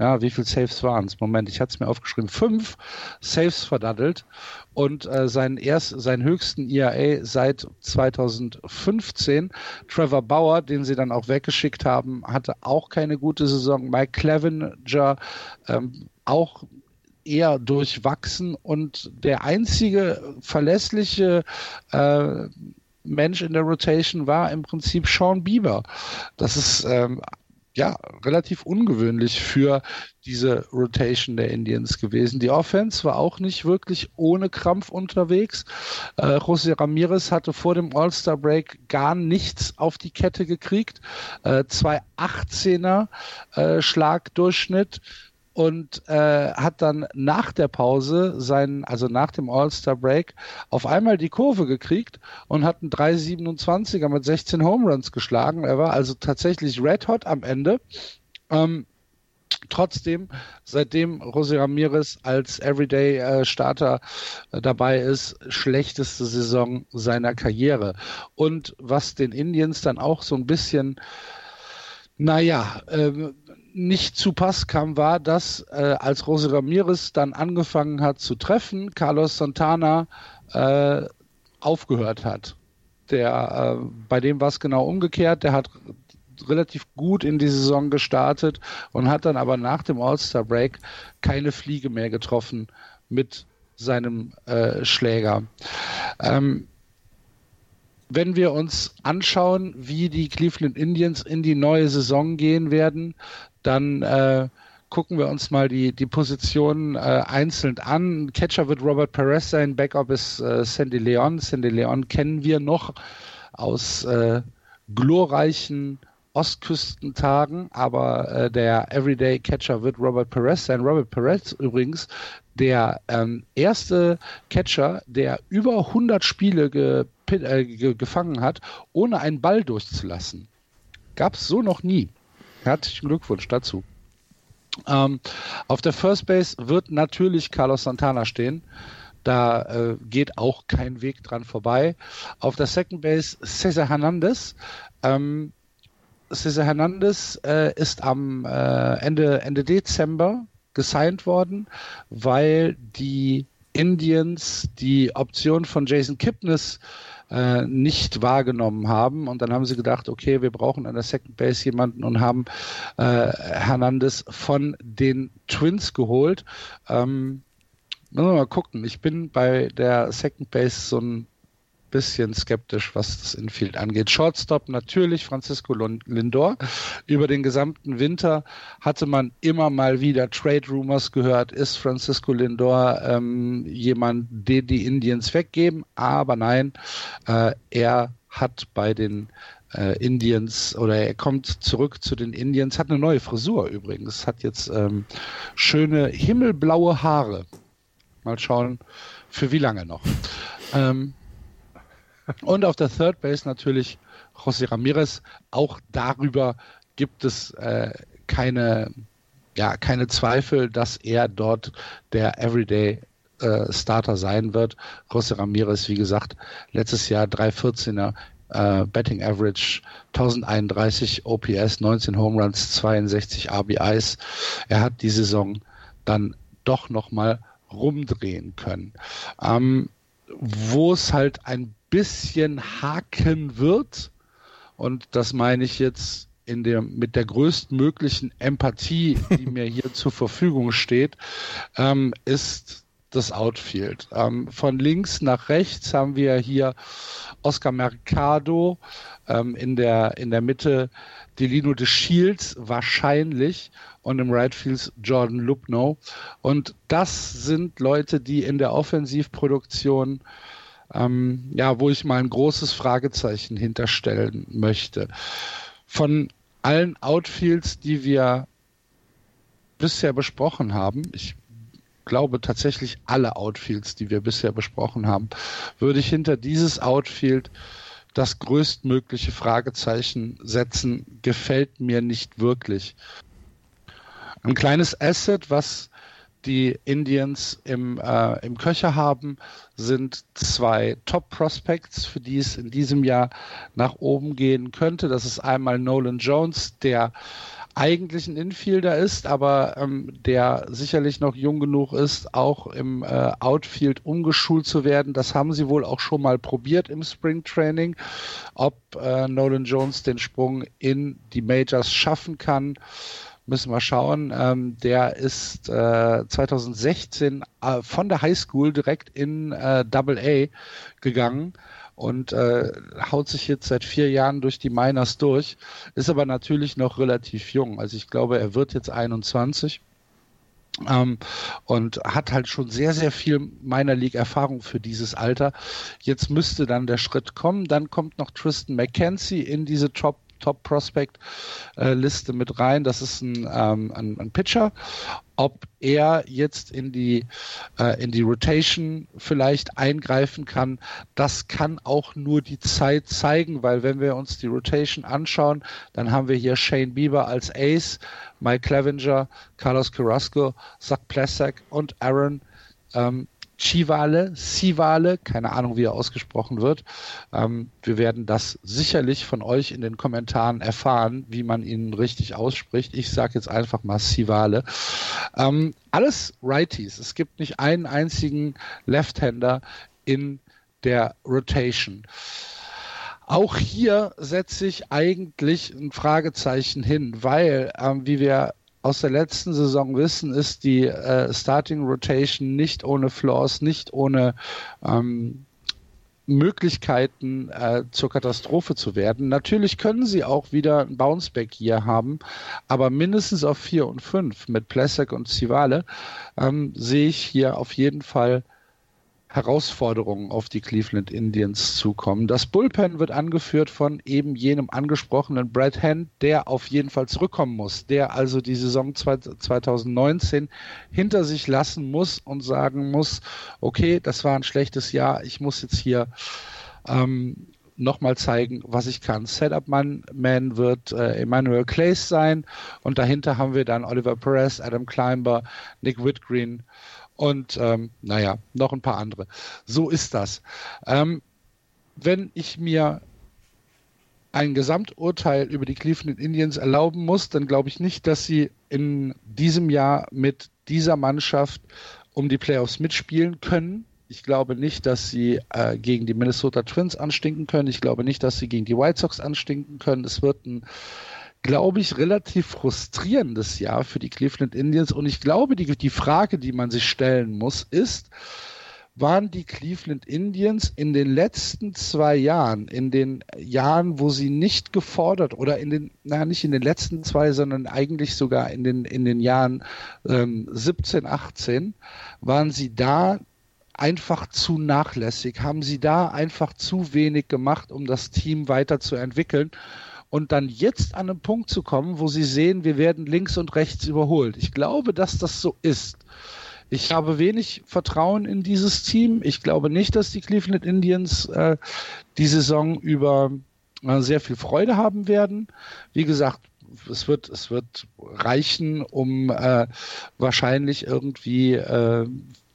ja, wie viele Saves waren es? Moment, ich hatte es mir aufgeschrieben. Fünf Saves verdaddelt und äh, seinen, erst, seinen höchsten ERA seit 2015. Trevor Bauer, den sie dann auch weggeschickt haben, hatte auch keine gute Saison. Mike Clevenger ähm, auch eher durchwachsen und der einzige verlässliche äh, Mensch in der Rotation war im Prinzip Sean Bieber. Das ist ähm, ja relativ ungewöhnlich für diese Rotation der Indians gewesen. Die Offense war auch nicht wirklich ohne Krampf unterwegs. Äh, José Ramirez hatte vor dem All-Star Break gar nichts auf die Kette gekriegt. Äh, zwei 18er äh, Schlagdurchschnitt und äh, hat dann nach der Pause seinen, also nach dem All-Star Break, auf einmal die Kurve gekriegt und hat einen 3,27er mit 16 Home Runs geschlagen. Er war also tatsächlich red hot am Ende. Ähm, trotzdem, seitdem José Ramirez als Everyday-Starter äh, äh, dabei ist, schlechteste Saison seiner Karriere. Und was den Indians dann auch so ein bisschen naja, äh, nicht zu Pass kam, war, dass äh, als Rose Ramirez dann angefangen hat zu treffen, Carlos Santana äh, aufgehört hat. Der, äh, bei dem war es genau umgekehrt. Der hat relativ gut in die Saison gestartet und hat dann aber nach dem All-Star Break keine Fliege mehr getroffen mit seinem äh, Schläger. Ähm, wenn wir uns anschauen, wie die Cleveland Indians in die neue Saison gehen werden, dann äh, gucken wir uns mal die, die Positionen äh, einzeln an. Catcher wird Robert Perez sein, Backup ist äh, Sandy Leon. Sandy Leon kennen wir noch aus äh, glorreichen Ostküstentagen, aber äh, der Everyday Catcher wird Robert Perez sein. Robert Perez übrigens der ähm, erste Catcher, der über 100 Spiele ge, äh, ge, gefangen hat, ohne einen Ball durchzulassen. Gab es so noch nie. Herzlichen Glückwunsch dazu. Ähm, auf der First Base wird natürlich Carlos Santana stehen. Da äh, geht auch kein Weg dran vorbei. Auf der Second Base Cesar Hernandez. Ähm, Cesar Hernandez äh, ist am äh, Ende, Ende Dezember gesigned worden, weil die Indians die Option von Jason Kipnis äh, nicht wahrgenommen haben. Und dann haben sie gedacht, okay, wir brauchen an der Second Base jemanden und haben äh, Hernandez von den Twins geholt. Ähm, müssen wir mal gucken. Ich bin bei der Second Base so ein bisschen skeptisch, was das Infield angeht. Shortstop natürlich Francisco Lindor. Über den gesamten Winter hatte man immer mal wieder Trade Rumors gehört. Ist Francisco Lindor ähm, jemand, den die Indians weggeben? Aber nein, äh, er hat bei den äh, Indians oder er kommt zurück zu den Indians, hat eine neue Frisur übrigens, hat jetzt ähm, schöne himmelblaue Haare. Mal schauen, für wie lange noch. Ähm, und auf der Third Base natürlich José Ramirez. Auch darüber gibt es äh, keine, ja, keine Zweifel, dass er dort der Everyday äh, Starter sein wird. José Ramirez, wie gesagt, letztes Jahr 314er äh, Betting Average, 1031 OPS, 19 Home Runs, 62 RBIs. Er hat die Saison dann doch nochmal rumdrehen können. Ähm, wo es halt ein bisschen haken wird, und das meine ich jetzt in der, mit der größtmöglichen Empathie, die mir hier zur Verfügung steht, ähm, ist das Outfield. Ähm, von links nach rechts haben wir hier Oscar Mercado, ähm, in, der, in der Mitte Delino de Shields wahrscheinlich und im Right Field Jordan Lupno. Und das sind Leute, die in der Offensivproduktion ähm, ja, wo ich mal ein großes Fragezeichen hinterstellen möchte. Von allen Outfields, die wir bisher besprochen haben, ich glaube tatsächlich alle Outfields, die wir bisher besprochen haben, würde ich hinter dieses Outfield das größtmögliche Fragezeichen setzen, gefällt mir nicht wirklich. Ein kleines Asset, was die Indians im, äh, im Köcher haben, sind zwei Top-Prospects, für die es in diesem Jahr nach oben gehen könnte. Das ist einmal Nolan Jones, der eigentlich ein Infielder ist, aber ähm, der sicherlich noch jung genug ist, auch im äh, Outfield umgeschult zu werden. Das haben sie wohl auch schon mal probiert im Spring Training. Ob äh, Nolan Jones den Sprung in die Majors schaffen kann, müssen wir schauen. Ähm, der ist äh, 2016 äh, von der High School direkt in äh, Double A gegangen und äh, haut sich jetzt seit vier Jahren durch die Miners durch, ist aber natürlich noch relativ jung. Also ich glaube, er wird jetzt 21. Ähm, und hat halt schon sehr, sehr viel Minor League Erfahrung für dieses Alter. Jetzt müsste dann der Schritt kommen. Dann kommt noch Tristan McKenzie in diese Top Top Prospect äh, Liste mit rein. Das ist ein, ähm, ein, ein Pitcher. Ob er jetzt in die, äh, in die Rotation vielleicht eingreifen kann, das kann auch nur die Zeit zeigen, weil wenn wir uns die Rotation anschauen, dann haben wir hier Shane Bieber als Ace, Mike Clevenger, Carlos Carrasco, Zach Plesak und Aaron ähm, Chivale, Sivale, keine Ahnung, wie er ausgesprochen wird. Ähm, wir werden das sicherlich von euch in den Kommentaren erfahren, wie man ihn richtig ausspricht. Ich sage jetzt einfach mal Sivale. Ähm, alles Righties. Es gibt nicht einen einzigen Left-Hander in der Rotation. Auch hier setze ich eigentlich ein Fragezeichen hin, weil, ähm, wie wir aus der letzten Saison wissen, ist die äh, Starting Rotation nicht ohne Flaws, nicht ohne ähm, Möglichkeiten äh, zur Katastrophe zu werden. Natürlich können sie auch wieder ein Bounceback hier haben, aber mindestens auf 4 und 5 mit Plesak und Zivale ähm, sehe ich hier auf jeden Fall Herausforderungen auf die Cleveland Indians zukommen. Das Bullpen wird angeführt von eben jenem angesprochenen Brad Hand, der auf jeden Fall zurückkommen muss, der also die Saison 2019 hinter sich lassen muss und sagen muss, okay, das war ein schlechtes Jahr, ich muss jetzt hier ähm, nochmal zeigen, was ich kann. Setup-Man Man wird äh, Emmanuel Clays sein und dahinter haben wir dann Oliver Perez, Adam Climber, Nick Whitgreen und ähm, naja, noch ein paar andere. So ist das. Ähm, wenn ich mir ein Gesamturteil über die Cleveland Indians erlauben muss, dann glaube ich nicht, dass sie in diesem Jahr mit dieser Mannschaft um die Playoffs mitspielen können. Ich glaube nicht, dass sie äh, gegen die Minnesota Twins anstinken können. Ich glaube nicht, dass sie gegen die White Sox anstinken können. Es wird ein glaube ich, relativ frustrierendes Jahr für die Cleveland Indians. Und ich glaube, die, die Frage, die man sich stellen muss, ist, waren die Cleveland Indians in den letzten zwei Jahren, in den Jahren, wo sie nicht gefordert oder in den, na nicht in den letzten zwei, sondern eigentlich sogar in den, in den Jahren ähm, 17, 18, waren sie da einfach zu nachlässig, haben sie da einfach zu wenig gemacht, um das Team weiterzuentwickeln und dann jetzt an einen Punkt zu kommen, wo sie sehen, wir werden links und rechts überholt. Ich glaube, dass das so ist. Ich habe wenig Vertrauen in dieses Team. Ich glaube nicht, dass die Cleveland Indians äh, die Saison über äh, sehr viel Freude haben werden. Wie gesagt, es wird, es wird reichen, um äh, wahrscheinlich irgendwie, äh,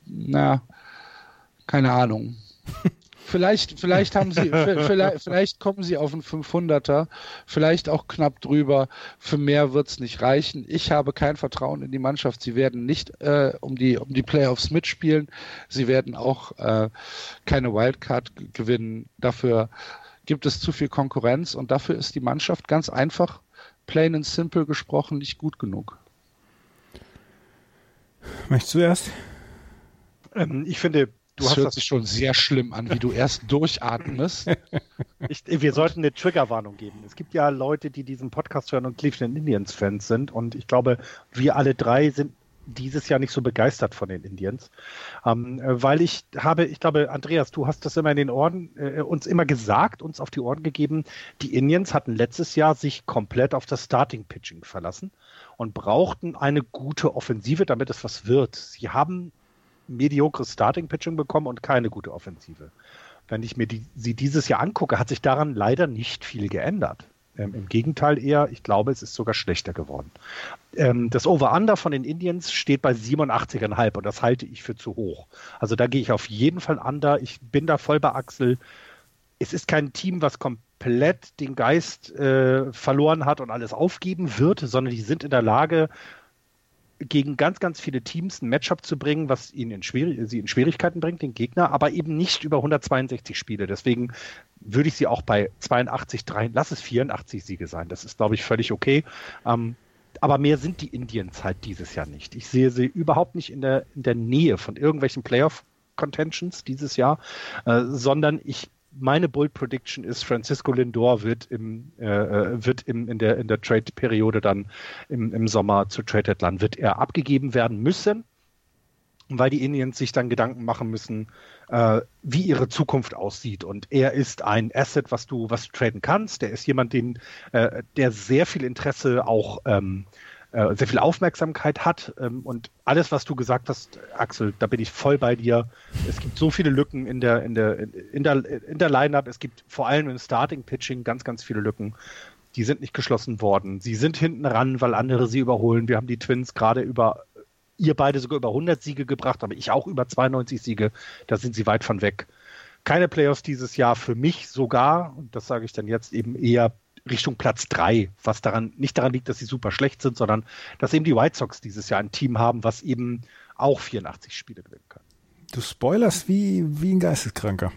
na, keine Ahnung, vielleicht, vielleicht haben sie, vielleicht, vielleicht kommen sie auf einen 500er, vielleicht auch knapp drüber. Für mehr wird es nicht reichen. Ich habe kein Vertrauen in die Mannschaft. Sie werden nicht äh, um die um die Playoffs mitspielen. Sie werden auch äh, keine Wildcard gewinnen. Dafür gibt es zu viel Konkurrenz und dafür ist die Mannschaft ganz einfach, plain and simple gesprochen, nicht gut genug. Möchtest du erst? Ähm, ich finde, Du das hört das sich schon sehr schlimm an, wie du erst durchatmest. Ich, wir sollten eine Triggerwarnung geben. Es gibt ja Leute, die diesen Podcast hören und Cleveland Indians Fans sind. Und ich glaube, wir alle drei sind dieses Jahr nicht so begeistert von den Indians. Ähm, weil ich habe, ich glaube, Andreas, du hast das immer in den Ohren, äh, uns immer gesagt, uns auf die Ohren gegeben, die Indians hatten letztes Jahr sich komplett auf das Starting Pitching verlassen und brauchten eine gute Offensive, damit es was wird. Sie haben mediokres Starting-Pitching bekommen und keine gute Offensive. Wenn ich mir die, sie dieses Jahr angucke, hat sich daran leider nicht viel geändert. Ähm, Im Gegenteil eher, ich glaube, es ist sogar schlechter geworden. Ähm, das Over-Under von den Indians steht bei 87,5 und das halte ich für zu hoch. Also da gehe ich auf jeden Fall under. Ich bin da voll bei Axel. Es ist kein Team, was komplett den Geist äh, verloren hat und alles aufgeben wird, sondern die sind in der Lage, gegen ganz, ganz viele Teams ein Matchup zu bringen, was ihnen in sie in Schwierigkeiten bringt, den Gegner, aber eben nicht über 162 Spiele. Deswegen würde ich sie auch bei 82, 3, lass es 84 Siege sein. Das ist, glaube ich, völlig okay. Ähm, aber mehr sind die Indians halt dieses Jahr nicht. Ich sehe sie überhaupt nicht in der, in der Nähe von irgendwelchen Playoff-Contentions dieses Jahr, äh, sondern ich meine Bold Prediction ist, Francisco Lindor wird im äh, äh, wird im, in der in der Trade Periode dann im, im Sommer zu Trade Deadline wird er abgegeben werden müssen, weil die Indians sich dann Gedanken machen müssen, äh, wie ihre Zukunft aussieht. Und er ist ein Asset, was du was du traden kannst. Der ist jemand, den äh, der sehr viel Interesse auch ähm, äh, sehr viel Aufmerksamkeit hat. Ähm, und alles, was du gesagt hast, Axel, da bin ich voll bei dir. Es gibt so viele Lücken in der, in der, in der, in der Line-Up. Es gibt vor allem im Starting-Pitching ganz, ganz viele Lücken. Die sind nicht geschlossen worden. Sie sind hinten ran, weil andere sie überholen. Wir haben die Twins gerade über, ihr beide sogar über 100 Siege gebracht, aber ich auch über 92 Siege. Da sind sie weit von weg. Keine Playoffs dieses Jahr für mich sogar, und das sage ich dann jetzt eben eher Richtung Platz drei, was daran nicht daran liegt, dass sie super schlecht sind, sondern dass eben die White Sox dieses Jahr ein Team haben, was eben auch 84 Spiele gewinnen kann. Du spoilerst wie, wie ein Geisteskranker.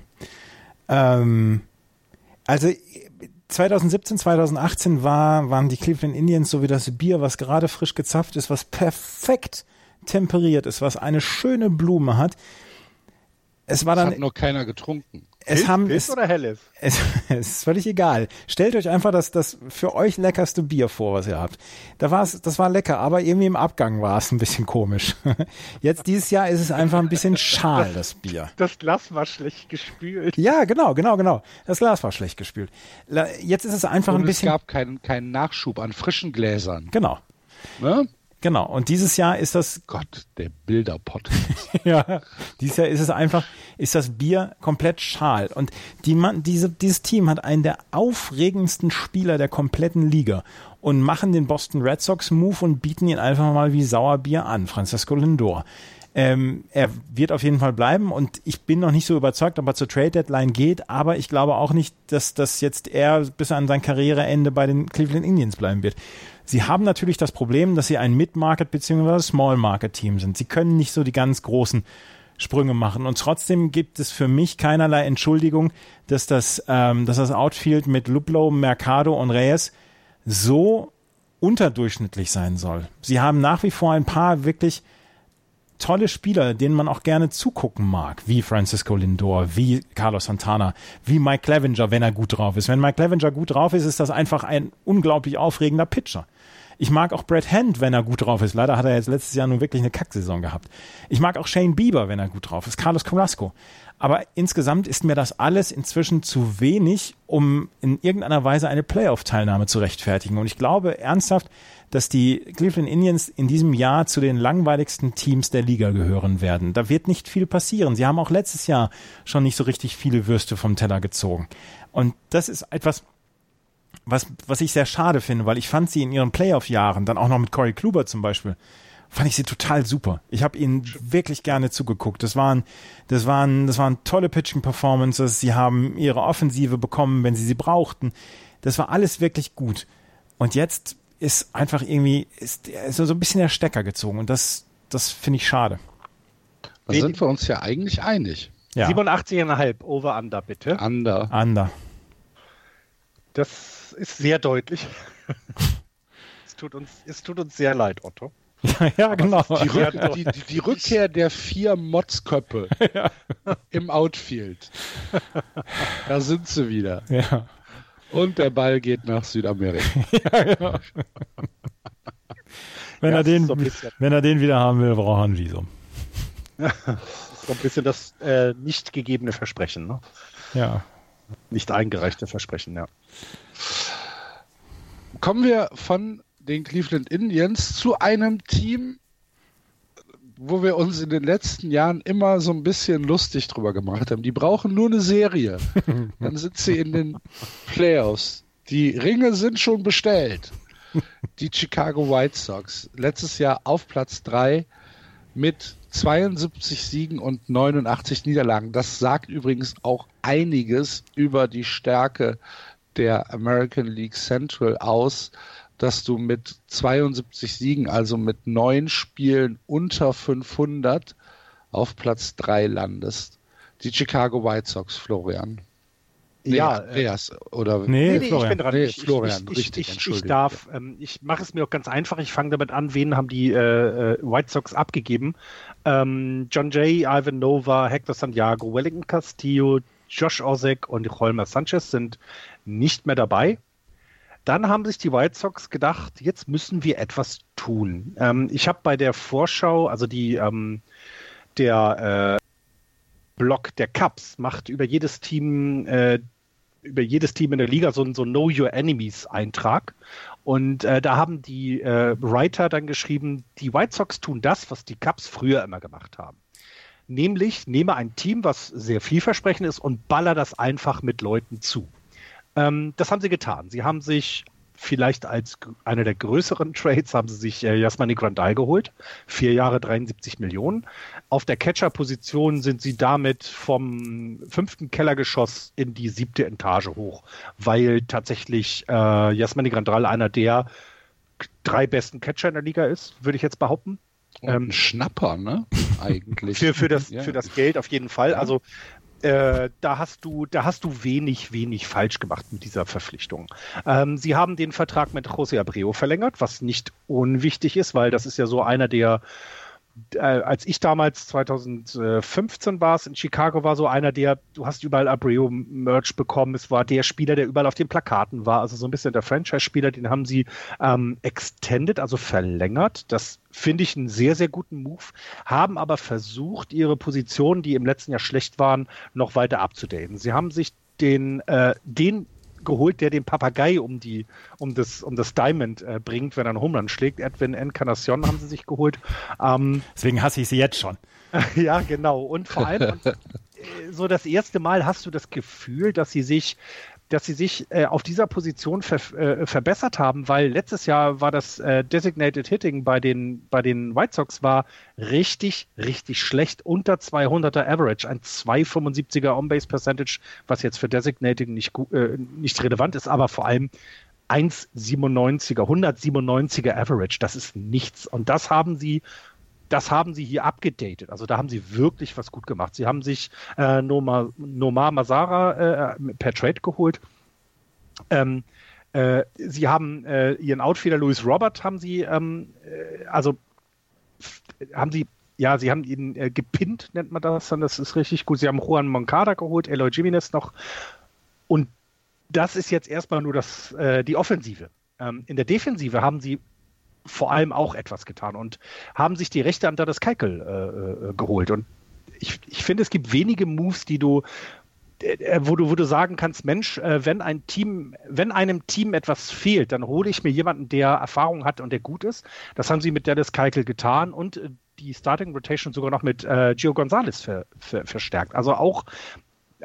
Ähm, also 2017, 2018 war, waren die Cleveland Indians so wie das Bier, was gerade frisch gezapft ist, was perfekt temperiert ist, was eine schöne Blume hat. Es war das dann. Hat nur keiner getrunken es haben Pilz es, oder Helles? Es, es ist völlig egal. Stellt euch einfach das, das für euch leckerste Bier vor, was ihr habt. Da war es, das war lecker, aber irgendwie im Abgang war es ein bisschen komisch. Jetzt dieses Jahr ist es einfach ein bisschen schal, das Bier. Das Glas war schlecht gespült. Ja, genau, genau, genau. Das Glas war schlecht gespült. Jetzt ist es einfach Und ein bisschen. Es gab keinen, keinen Nachschub an frischen Gläsern. Genau. Ne? Genau. Und dieses Jahr ist das. Gott, der Bilderpott. ja. Dieses Jahr ist es einfach, ist das Bier komplett schal. Und die Mann, diese, dieses Team hat einen der aufregendsten Spieler der kompletten Liga und machen den Boston Red Sox Move und bieten ihn einfach mal wie Sauerbier an. Francisco Lindor. Ähm, er wird auf jeden Fall bleiben und ich bin noch nicht so überzeugt, ob er zur Trade Deadline geht, aber ich glaube auch nicht, dass das jetzt er bis an sein Karriereende bei den Cleveland Indians bleiben wird. Sie haben natürlich das Problem, dass sie ein Mid-Market bzw. Small-Market-Team sind. Sie können nicht so die ganz großen Sprünge machen. Und trotzdem gibt es für mich keinerlei Entschuldigung, dass das, ähm, dass das Outfield mit Luplow, Mercado und Reyes so unterdurchschnittlich sein soll. Sie haben nach wie vor ein paar wirklich tolle Spieler, denen man auch gerne zugucken mag, wie Francisco Lindor, wie Carlos Santana, wie Mike Clevenger, wenn er gut drauf ist. Wenn Mike Clevenger gut drauf ist, ist das einfach ein unglaublich aufregender Pitcher. Ich mag auch Brad Hand, wenn er gut drauf ist. Leider hat er jetzt letztes Jahr nun wirklich eine Kacksaison gehabt. Ich mag auch Shane Bieber, wenn er gut drauf ist. Carlos Carrasco. Aber insgesamt ist mir das alles inzwischen zu wenig, um in irgendeiner Weise eine Playoff-Teilnahme zu rechtfertigen. Und ich glaube ernsthaft, dass die Cleveland Indians in diesem Jahr zu den langweiligsten Teams der Liga gehören werden. Da wird nicht viel passieren. Sie haben auch letztes Jahr schon nicht so richtig viele Würste vom Teller gezogen. Und das ist etwas, was, was ich sehr schade finde, weil ich fand sie in ihren Playoff-Jahren, dann auch noch mit Corey Kluber zum Beispiel, fand ich sie total super. Ich habe ihnen wirklich gerne zugeguckt. Das waren, das waren, das waren tolle Pitching-Performances. Sie haben ihre Offensive bekommen, wenn sie sie brauchten. Das war alles wirklich gut. Und jetzt ist einfach irgendwie, ist, ist so ein bisschen der Stecker gezogen und das, das finde ich schade. Da sind wir uns ja eigentlich einig. Ja. 87,5 over under, bitte. Under. Under. Das ist sehr deutlich. es, tut uns, es tut uns sehr leid, Otto. Ja, ja genau. Die, Rück, die, die, Rückkehr der vier Motzköppe ja. im Outfield. Da sind sie wieder. Ja. Und der Ball geht nach Südamerika. ja, genau. wenn, er den, so wenn er den wieder haben will, braucht er ein Visum. das ist so ein bisschen das äh, nicht gegebene Versprechen. Ne? Ja. Nicht eingereichte Versprechen, ja. Kommen wir von den Cleveland Indians zu einem Team, wo wir uns in den letzten Jahren immer so ein bisschen lustig drüber gemacht haben. Die brauchen nur eine Serie. Dann sind sie in den Playoffs. Die Ringe sind schon bestellt. Die Chicago White Sox. Letztes Jahr auf Platz 3 mit 72 Siegen und 89 Niederlagen. Das sagt übrigens auch einiges über die Stärke der American League Central aus, dass du mit 72 Siegen, also mit neun Spielen unter 500 auf Platz 3 landest. Die Chicago White Sox, Florian. Nee, ja, äh, Andreas, oder nee, nee, Florian. ich bin dran. Nee, ich, Florian, ich, richtig, ich, ich darf, ähm, ich mache es mir auch ganz einfach. Ich fange damit an, wen haben die äh, äh, White Sox abgegeben? Ähm, John Jay, Ivan Nova, Hector Santiago, Wellington Castillo, Josh Osek und Holmer Sanchez sind nicht mehr dabei. Dann haben sich die White Sox gedacht, jetzt müssen wir etwas tun. Ähm, ich habe bei der Vorschau, also die ähm, der äh, Block der Cups macht über jedes Team äh, über jedes Team in der Liga so so Know Your Enemies Eintrag und äh, da haben die äh, Writer dann geschrieben, die White Sox tun das, was die Cubs früher immer gemacht haben. Nämlich nehme ein Team, was sehr vielversprechend ist und baller das einfach mit Leuten zu. Ähm, das haben sie getan. Sie haben sich vielleicht als einer der größeren Trades haben sie sich äh, Jasmani Grandal geholt. Vier Jahre 73 Millionen. Auf der Catcher-Position sind sie damit vom fünften Kellergeschoss in die siebte Etage hoch, weil tatsächlich äh, Jasmani Grandal einer der drei besten Catcher in der Liga ist, würde ich jetzt behaupten. Ähm, Schnapper, ne? Eigentlich. für, für, das, ja. für das Geld auf jeden Fall. Ja. Also äh, da hast du, da hast du wenig, wenig falsch gemacht mit dieser Verpflichtung. Ähm, sie haben den Vertrag mit José Abreu verlängert, was nicht unwichtig ist, weil das ist ja so einer der äh, als ich damals 2015 war es in Chicago, war so einer der, du hast überall Abreu-Merch bekommen. Es war der Spieler, der überall auf den Plakaten war. Also so ein bisschen der Franchise-Spieler, den haben sie ähm, extended, also verlängert. Das finde ich einen sehr, sehr guten Move. Haben aber versucht, ihre Positionen, die im letzten Jahr schlecht waren, noch weiter abzudaten. Sie haben sich den, äh, den geholt, der den Papagei um die, um das, um das Diamond äh, bringt, wenn er einen Home schlägt. Edwin Encarnacion haben sie sich geholt. Ähm, Deswegen hasse ich sie jetzt schon. ja, genau. Und vor allem, äh, so das erste Mal hast du das Gefühl, dass sie sich dass sie sich äh, auf dieser Position ver äh, verbessert haben, weil letztes Jahr war das äh, Designated Hitting bei den, bei den White Sox war richtig, richtig schlecht, unter 200er Average, ein 275er On-Base Percentage, was jetzt für Designated nicht, äh, nicht relevant ist, aber vor allem 1,97er, 197er Average, das ist nichts. Und das haben sie das haben sie hier abgedatet. Also da haben sie wirklich was gut gemacht. Sie haben sich äh, Noma, Nomar Masara äh, per Trade geholt. Ähm, äh, sie haben äh, ihren Outfielder Louis Robert haben sie, ähm, äh, also haben sie ja, sie haben ihn äh, gepinnt, nennt man das dann. Das ist richtig gut. Sie haben Juan Moncada geholt, Eloy Jimenez noch. Und das ist jetzt erstmal nur das, äh, die Offensive. Ähm, in der Defensive haben sie vor allem auch etwas getan und haben sich die Rechte an das Keikel äh, äh, geholt. Und ich, ich finde, es gibt wenige Moves, die du äh, wo du, wo du sagen kannst, Mensch, äh, wenn ein Team, wenn einem Team etwas fehlt, dann hole ich mir jemanden, der Erfahrung hat und der gut ist. Das haben sie mit Dallas Keitel getan und die Starting Rotation sogar noch mit äh, Gio Gonzalez ver, ver, verstärkt. Also auch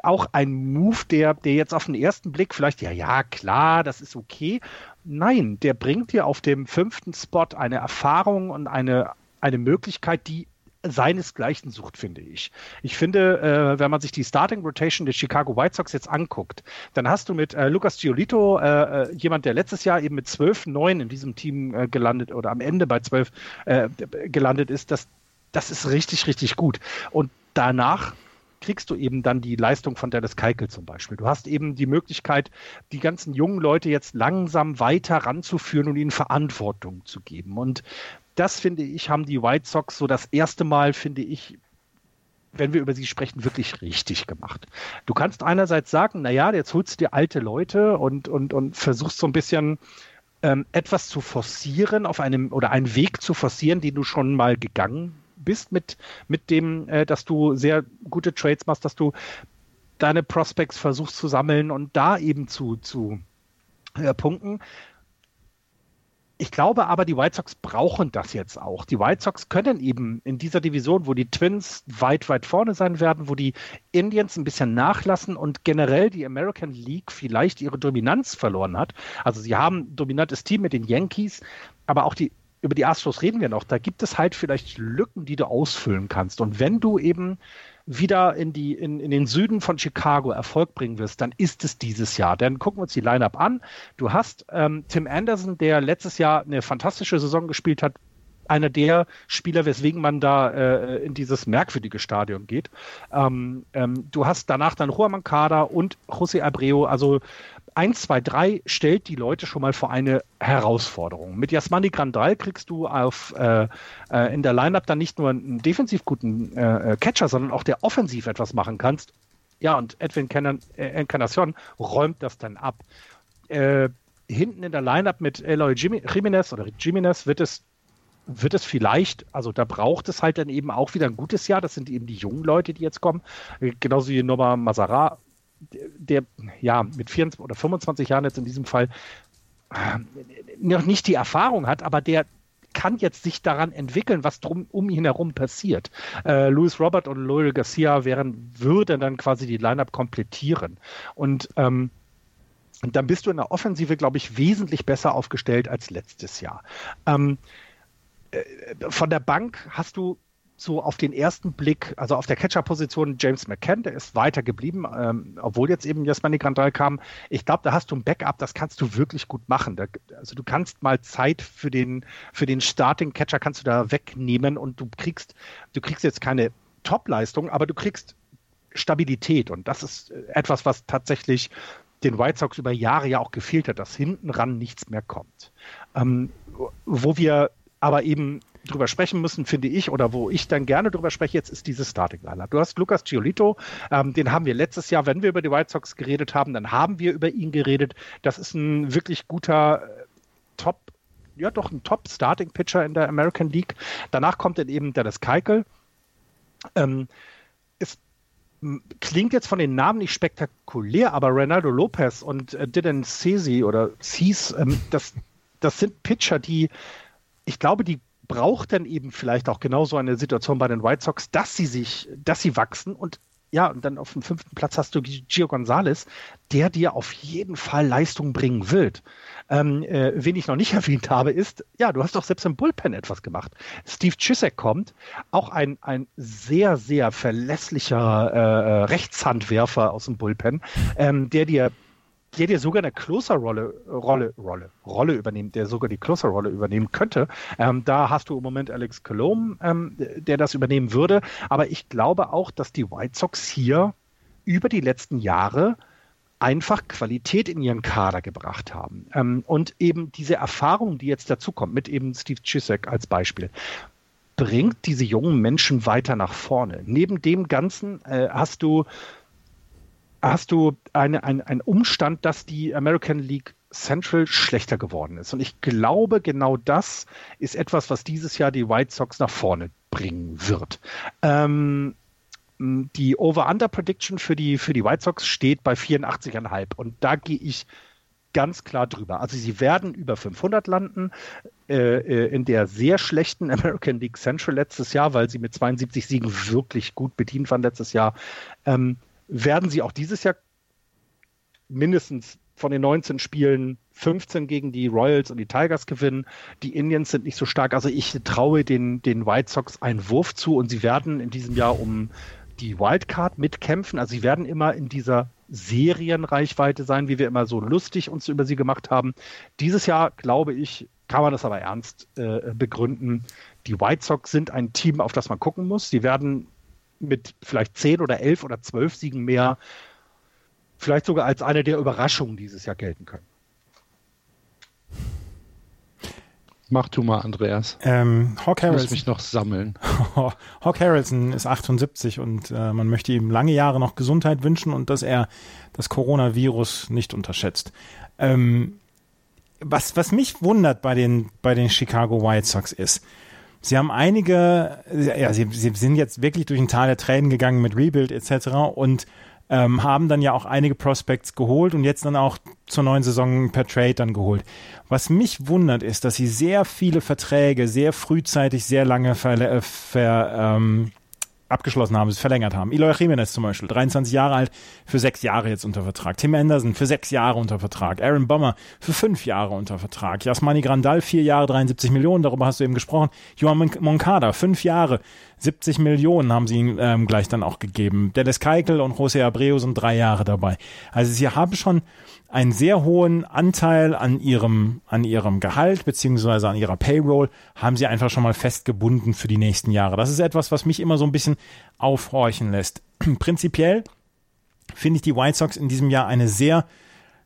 auch ein Move, der, der jetzt auf den ersten Blick vielleicht, ja, ja, klar, das ist okay. Nein, der bringt dir auf dem fünften Spot eine Erfahrung und eine, eine Möglichkeit, die seinesgleichen sucht, finde ich. Ich finde, äh, wenn man sich die Starting Rotation der Chicago White Sox jetzt anguckt, dann hast du mit äh, Lucas Giolito äh, äh jemand, der letztes Jahr eben mit 12-9 in diesem Team äh, gelandet oder am Ende bei 12 äh, gelandet ist. Das, das ist richtig, richtig gut. Und danach kriegst du eben dann die Leistung von Dennis Keikel zum Beispiel. Du hast eben die Möglichkeit, die ganzen jungen Leute jetzt langsam weiter ranzuführen und ihnen Verantwortung zu geben. Und das finde ich, haben die White Sox so das erste Mal, finde ich, wenn wir über sie sprechen, wirklich richtig gemacht. Du kannst einerseits sagen, naja, jetzt holst du dir alte Leute und, und, und versuchst so ein bisschen ähm, etwas zu forcieren auf einem oder einen Weg zu forcieren, den du schon mal gegangen bist mit, mit dem, äh, dass du sehr gute Trades machst, dass du deine Prospects versuchst zu sammeln und da eben zu, zu äh, punkten. Ich glaube aber, die White Sox brauchen das jetzt auch. Die White Sox können eben in dieser Division, wo die Twins weit, weit vorne sein werden, wo die Indians ein bisschen nachlassen und generell die American League vielleicht ihre Dominanz verloren hat. Also sie haben ein dominantes Team mit den Yankees, aber auch die über die Astros reden wir noch. Da gibt es halt vielleicht Lücken, die du ausfüllen kannst. Und wenn du eben wieder in, die, in, in den Süden von Chicago Erfolg bringen wirst, dann ist es dieses Jahr. Dann gucken wir uns die Lineup an. Du hast ähm, Tim Anderson, der letztes Jahr eine fantastische Saison gespielt hat, einer der Spieler, weswegen man da äh, in dieses merkwürdige Stadion geht. Ähm, ähm, du hast danach dann Juan Mancada und José Abreu, also 1, 2, 3 stellt die Leute schon mal vor eine Herausforderung. Mit Jasmani Grandal kriegst du auf, äh, äh, in der Lineup dann nicht nur einen defensiv guten äh, äh Catcher, sondern auch der offensiv etwas machen kannst. Ja, und Edwin äh, Encarnacion räumt das dann ab. Hinten in der Lineup mit Eloy Jimenez oder Jimenez wird es wird es vielleicht, also da braucht es halt dann eben auch wieder ein gutes Jahr. Das sind eben die jungen Leute, die jetzt kommen. Genauso wie Noma Mazara der ja mit 24 oder 25 Jahren jetzt in diesem Fall äh, noch nicht die Erfahrung hat, aber der kann jetzt sich daran entwickeln, was drum um ihn herum passiert. Äh, Louis Robert und Loyal Garcia wären, würden dann quasi die Lineup komplettieren. Und ähm, dann bist du in der Offensive, glaube ich, wesentlich besser aufgestellt als letztes Jahr. Ähm, äh, von der Bank hast du so auf den ersten Blick, also auf der Catcher-Position James McCann, der ist weiter geblieben, ähm, obwohl jetzt eben Jasmani Grandal kam. Ich glaube, da hast du ein Backup, das kannst du wirklich gut machen. Da, also du kannst mal Zeit für den, für den Starting-Catcher kannst du da wegnehmen und du kriegst, du kriegst jetzt keine Top-Leistung, aber du kriegst Stabilität und das ist äh, etwas, was tatsächlich den White Sox über Jahre ja auch gefehlt hat, dass hinten ran nichts mehr kommt. Ähm, wo wir aber eben drüber sprechen müssen, finde ich, oder wo ich dann gerne drüber spreche, jetzt ist dieses Starting Lineup. Du hast Lucas Giolito, ähm, den haben wir letztes Jahr, wenn wir über die White Sox geredet haben, dann haben wir über ihn geredet. Das ist ein wirklich guter äh, Top, ja doch ein Top Starting Pitcher in der American League. Danach kommt dann eben Dennis Keikel. Ähm, es klingt jetzt von den Namen nicht spektakulär, aber Ronaldo Lopez und äh, Dylan Cesi oder Cease, ähm, das, das sind Pitcher, die ich glaube, die braucht dann eben vielleicht auch genau so eine Situation bei den White Sox, dass sie sich, dass sie wachsen und ja, und dann auf dem fünften Platz hast du Gio Gonzalez, der dir auf jeden Fall Leistung bringen wird. Ähm, äh, wen ich noch nicht erwähnt habe, ist, ja, du hast doch selbst im Bullpen etwas gemacht. Steve Chisek kommt, auch ein, ein sehr, sehr verlässlicher äh, äh Rechtshandwerfer aus dem Bullpen, ähm, der dir der dir sogar eine Closer-Rolle Rolle, Rolle, Rolle übernehmen, der sogar die Closer-Rolle übernehmen könnte. Ähm, da hast du im Moment Alex Colomb, ähm, der das übernehmen würde. Aber ich glaube auch, dass die White Sox hier über die letzten Jahre einfach Qualität in ihren Kader gebracht haben. Ähm, und eben diese Erfahrung, die jetzt dazukommt, mit eben Steve Chisek als Beispiel. bringt diese jungen Menschen weiter nach vorne. Neben dem Ganzen äh, hast du hast du eine, ein, einen Umstand, dass die American League Central schlechter geworden ist. Und ich glaube, genau das ist etwas, was dieses Jahr die White Sox nach vorne bringen wird. Ähm, die Over-Under-Prediction für die, für die White Sox steht bei 84,5 und da gehe ich ganz klar drüber. Also sie werden über 500 landen äh, äh, in der sehr schlechten American League Central letztes Jahr, weil sie mit 72 Siegen wirklich gut bedient waren letztes Jahr. Ähm, werden sie auch dieses Jahr mindestens von den 19 Spielen 15 gegen die Royals und die Tigers gewinnen. Die Indians sind nicht so stark. Also ich traue den, den White Sox einen Wurf zu und sie werden in diesem Jahr um die Wildcard mitkämpfen. Also sie werden immer in dieser Serienreichweite sein, wie wir immer so lustig uns über sie gemacht haben. Dieses Jahr, glaube ich, kann man das aber ernst äh, begründen. Die White Sox sind ein Team, auf das man gucken muss. Sie werden mit vielleicht 10 oder 11 oder 12 Siegen mehr vielleicht sogar als eine der Überraschungen dieses Jahr gelten können. Mach du mal, Andreas. Ähm, Hawk ich muss mich noch sammeln. Hawk Harrelson ist 78 und äh, man möchte ihm lange Jahre noch Gesundheit wünschen und dass er das Coronavirus nicht unterschätzt. Ähm, was, was mich wundert bei den, bei den Chicago White Sox ist, sie haben einige, ja, sie, sie sind jetzt wirklich durch ein Tal der Tränen gegangen mit Rebuild etc. und ähm, haben dann ja auch einige Prospects geholt und jetzt dann auch zur neuen Saison per Trade dann geholt. Was mich wundert ist, dass sie sehr viele Verträge sehr frühzeitig, sehr lange ver, äh, ver ähm, abgeschlossen haben, es verlängert haben. Eloy Jimenez zum Beispiel, 23 Jahre alt, für sechs Jahre jetzt unter Vertrag. Tim Anderson für sechs Jahre unter Vertrag. Aaron Bomber für fünf Jahre unter Vertrag. Jasmani Grandal, vier Jahre, 73 Millionen, darüber hast du eben gesprochen. Johan Moncada, fünf Jahre, 70 Millionen haben sie ihm ähm, gleich dann auch gegeben. Dennis Keikel und José Abreu sind drei Jahre dabei. Also sie haben schon einen sehr hohen Anteil an ihrem, an ihrem Gehalt beziehungsweise an ihrer Payroll haben sie einfach schon mal festgebunden für die nächsten Jahre. Das ist etwas, was mich immer so ein bisschen aufhorchen lässt. Prinzipiell finde ich die White Sox in diesem Jahr eine sehr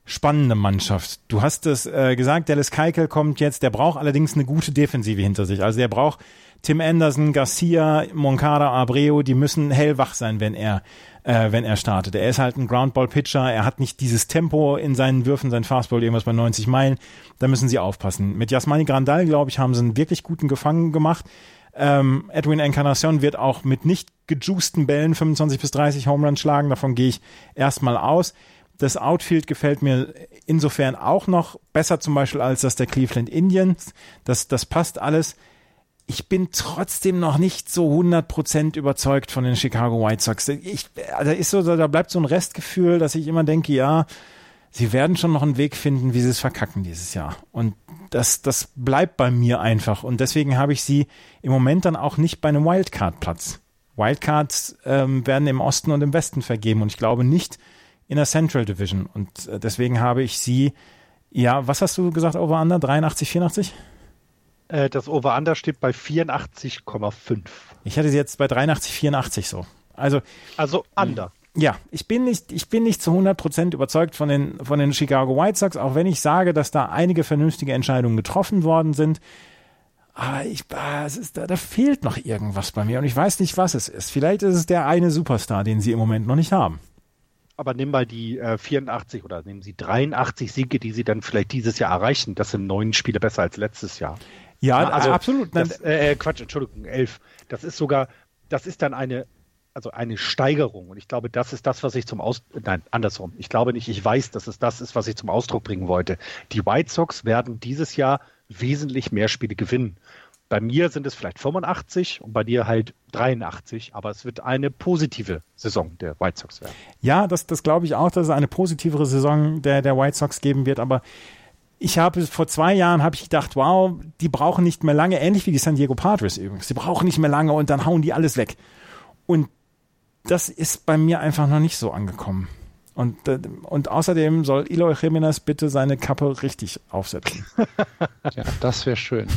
spannende Mannschaft. Du hast es äh, gesagt, Dallas Keikel kommt jetzt, der braucht allerdings eine gute Defensive hinter sich. Also der braucht Tim Anderson, Garcia, Moncada, Abreu, die müssen hellwach sein, wenn er äh, wenn er startet. Er ist halt ein Groundball-Pitcher, er hat nicht dieses Tempo in seinen Würfen, sein Fastball irgendwas bei 90 Meilen. Da müssen sie aufpassen. Mit Jasmani Grandal, glaube ich, haben sie einen wirklich guten Gefangen gemacht. Ähm, Edwin Encarnacion wird auch mit nicht gejuicten Bällen 25 bis 30 Home schlagen. Davon gehe ich erstmal aus. Das Outfield gefällt mir insofern auch noch besser zum Beispiel als das der Cleveland Indians. Das, das passt alles ich bin trotzdem noch nicht so 100% überzeugt von den Chicago White Sox. Ich, also ist so, da bleibt so ein Restgefühl, dass ich immer denke, ja, sie werden schon noch einen Weg finden, wie sie es verkacken dieses Jahr. Und das, das bleibt bei mir einfach. Und deswegen habe ich sie im Moment dann auch nicht bei einem Wildcard-Platz. Wildcards ähm, werden im Osten und im Westen vergeben und ich glaube nicht in der Central Division. Und äh, deswegen habe ich sie, ja, was hast du gesagt, Over Under? 83, 84? Äh, das Over-Under steht bei 84,5. Ich hatte sie jetzt bei 83, 84 so. Also, also Under. Ja, ich bin nicht, ich bin nicht zu 100% überzeugt von den, von den Chicago White Sox, auch wenn ich sage, dass da einige vernünftige Entscheidungen getroffen worden sind. Aber ich, ah, es ist, da, da fehlt noch irgendwas bei mir und ich weiß nicht, was es ist. Vielleicht ist es der eine Superstar, den sie im Moment noch nicht haben. Aber nimm mal die äh, 84 oder nehmen Sie 83 Siege, die Sie dann vielleicht dieses Jahr erreichen. Das sind neun Spiele besser als letztes Jahr. Ja, also absolut. Das, äh, äh, Quatsch, Entschuldigung, elf. Das ist sogar, das ist dann eine, also eine Steigerung. Und ich glaube, das ist das, was ich zum Aus, nein, andersrum. Ich glaube nicht, ich weiß, dass es das ist, was ich zum Ausdruck bringen wollte. Die White Sox werden dieses Jahr wesentlich mehr Spiele gewinnen. Bei mir sind es vielleicht 85 und bei dir halt 83, aber es wird eine positive Saison der White Sox werden. Ja, das, das glaube ich auch, dass es eine positivere Saison der, der White Sox geben wird, aber ich habe vor zwei Jahren habe ich gedacht, wow, die brauchen nicht mehr lange, ähnlich wie die San Diego Padres übrigens. Die brauchen nicht mehr lange und dann hauen die alles weg. Und das ist bei mir einfach noch nicht so angekommen. Und, äh, und außerdem soll Eloy Jimenez bitte seine Kappe richtig aufsetzen. ja, das wäre schön.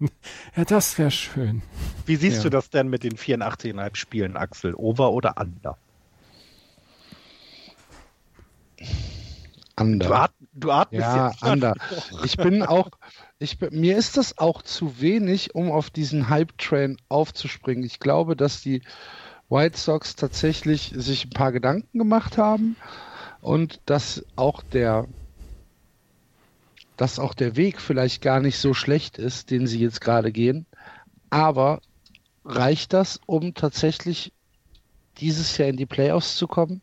ja, das wäre schön. Wie siehst ja. du das denn mit den 84,5 Spielen, Axel? Over oder under? Under. Du atmest ja, jetzt. Ander. Ich bin auch, ich, mir ist das auch zu wenig, um auf diesen Hype-Train aufzuspringen. Ich glaube, dass die White Sox tatsächlich sich ein paar Gedanken gemacht haben und dass auch der dass auch der Weg vielleicht gar nicht so schlecht ist, den sie jetzt gerade gehen. Aber reicht das, um tatsächlich dieses Jahr in die Playoffs zu kommen?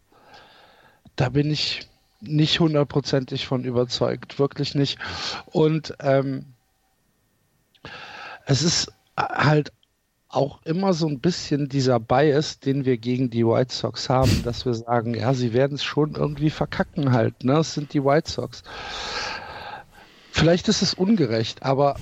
Da bin ich nicht hundertprozentig von überzeugt, wirklich nicht. Und ähm, es ist halt auch immer so ein bisschen dieser Bias, den wir gegen die White Sox haben, dass wir sagen, ja, sie werden es schon irgendwie verkacken halt, ne? Es sind die White Sox. Vielleicht ist es ungerecht, aber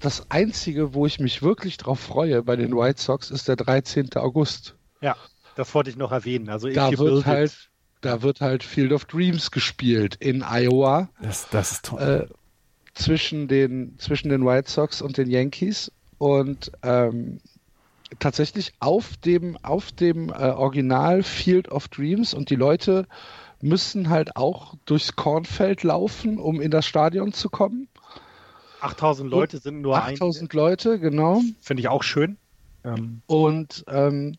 das Einzige, wo ich mich wirklich drauf freue bei den White Sox, ist der 13. August. Ja, das wollte ich noch erwähnen. Also da wird halt, da wird halt Field of Dreams gespielt in Iowa. Das, das ist toll. Äh, zwischen den, zwischen den White Sox und den Yankees. Und ähm, tatsächlich auf dem, auf dem äh, Original Field of Dreams und die Leute müssen halt auch durchs Kornfeld laufen, um in das Stadion zu kommen. 8000 Leute sind nur 8000 Leute, genau. Finde ich auch schön. Ähm. Und, ähm,